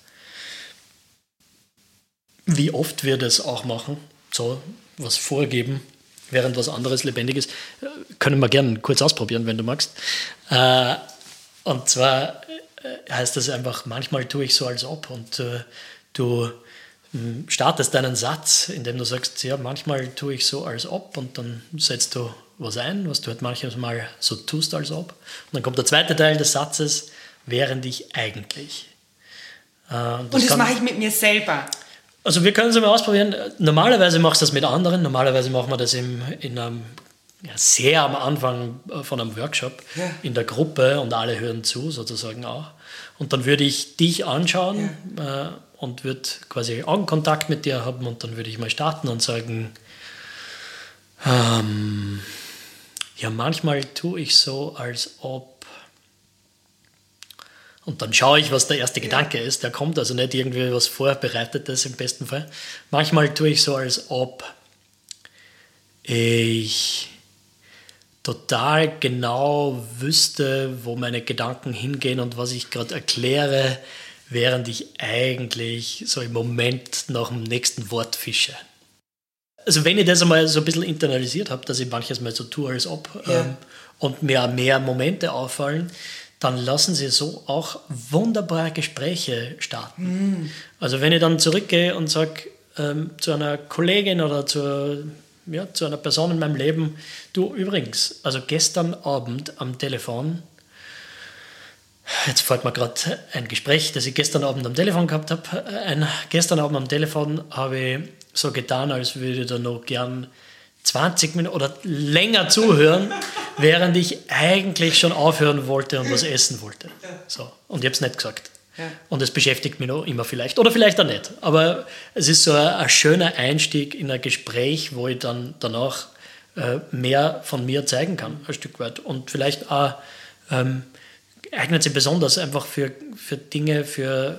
wie oft wir das auch machen, so was vorgeben, während was anderes lebendig ist. Können wir gerne kurz ausprobieren, wenn du magst. Äh, und zwar äh, heißt das einfach, manchmal tue ich so als ob und äh, du startest deinen Satz, indem du sagst, ja, manchmal tue ich so als ob und dann setzt du was ein, was du halt manchmal so tust als ob. Und dann kommt der zweite Teil des Satzes, während ich eigentlich. Äh, das und das mache ich mit mir selber. Also wir können es mal ausprobieren. Normalerweise machst du das mit anderen, normalerweise machen wir das im, in einem, ja, sehr am Anfang äh, von einem Workshop ja. in der Gruppe und alle hören zu sozusagen auch. Und dann würde ich dich anschauen. Ja. Und würde quasi Augenkontakt mit dir haben und dann würde ich mal starten und sagen, Ähm, ja, manchmal tue ich so, als ob. Und dann schaue ich, was der erste Gedanke ist. Der kommt also nicht irgendwie was Vorbereitetes im besten Fall. Manchmal tue ich so, als ob ich total genau wüsste, wo meine Gedanken hingehen und was ich gerade erkläre, während ich eigentlich so im Moment nach dem nächsten Wort fische. Also wenn ich das einmal so ein bisschen internalisiert habe, dass ich manches mal so tue, als ob ja. ähm, und mir mehr Momente auffallen, dann lassen sie so auch wunderbare Gespräche starten. Mhm. Also wenn ich dann zurückgehe und sage ähm, zu einer Kollegin oder zu, ja, zu einer Person in meinem Leben, du übrigens, also gestern Abend am Telefon, Jetzt fällt mir gerade ein Gespräch, das ich gestern Abend am Telefon gehabt habe. Ein, gestern Abend am Telefon habe ich so getan, als würde ich da noch gern 20 Minuten oder länger zuhören, <laughs> während ich eigentlich schon aufhören wollte und was essen wollte. So. Und ich habe es nicht gesagt. Und es beschäftigt mich noch immer vielleicht. Oder vielleicht auch nicht. Aber es ist so ein, ein schöner Einstieg in ein Gespräch, wo ich dann danach äh, mehr von mir zeigen kann, ein Stück weit. Und vielleicht auch ähm, eignet sich besonders einfach für, für Dinge, für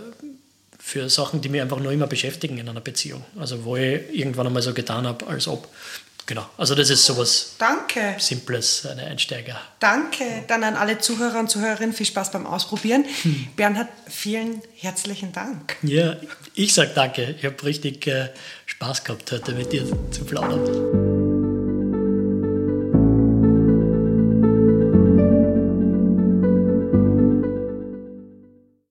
für Sachen, die mich einfach nur immer beschäftigen in einer Beziehung. Also wo ich irgendwann einmal so getan habe, als ob. Genau, also das ist sowas Danke. Simples, eine Einsteiger. Danke. Dann an alle Zuhörer und Zuhörerinnen viel Spaß beim Ausprobieren. Hm. Bernhard, vielen herzlichen Dank. Ja, ich sage danke. Ich habe richtig äh, Spaß gehabt heute mit dir zu plaudern.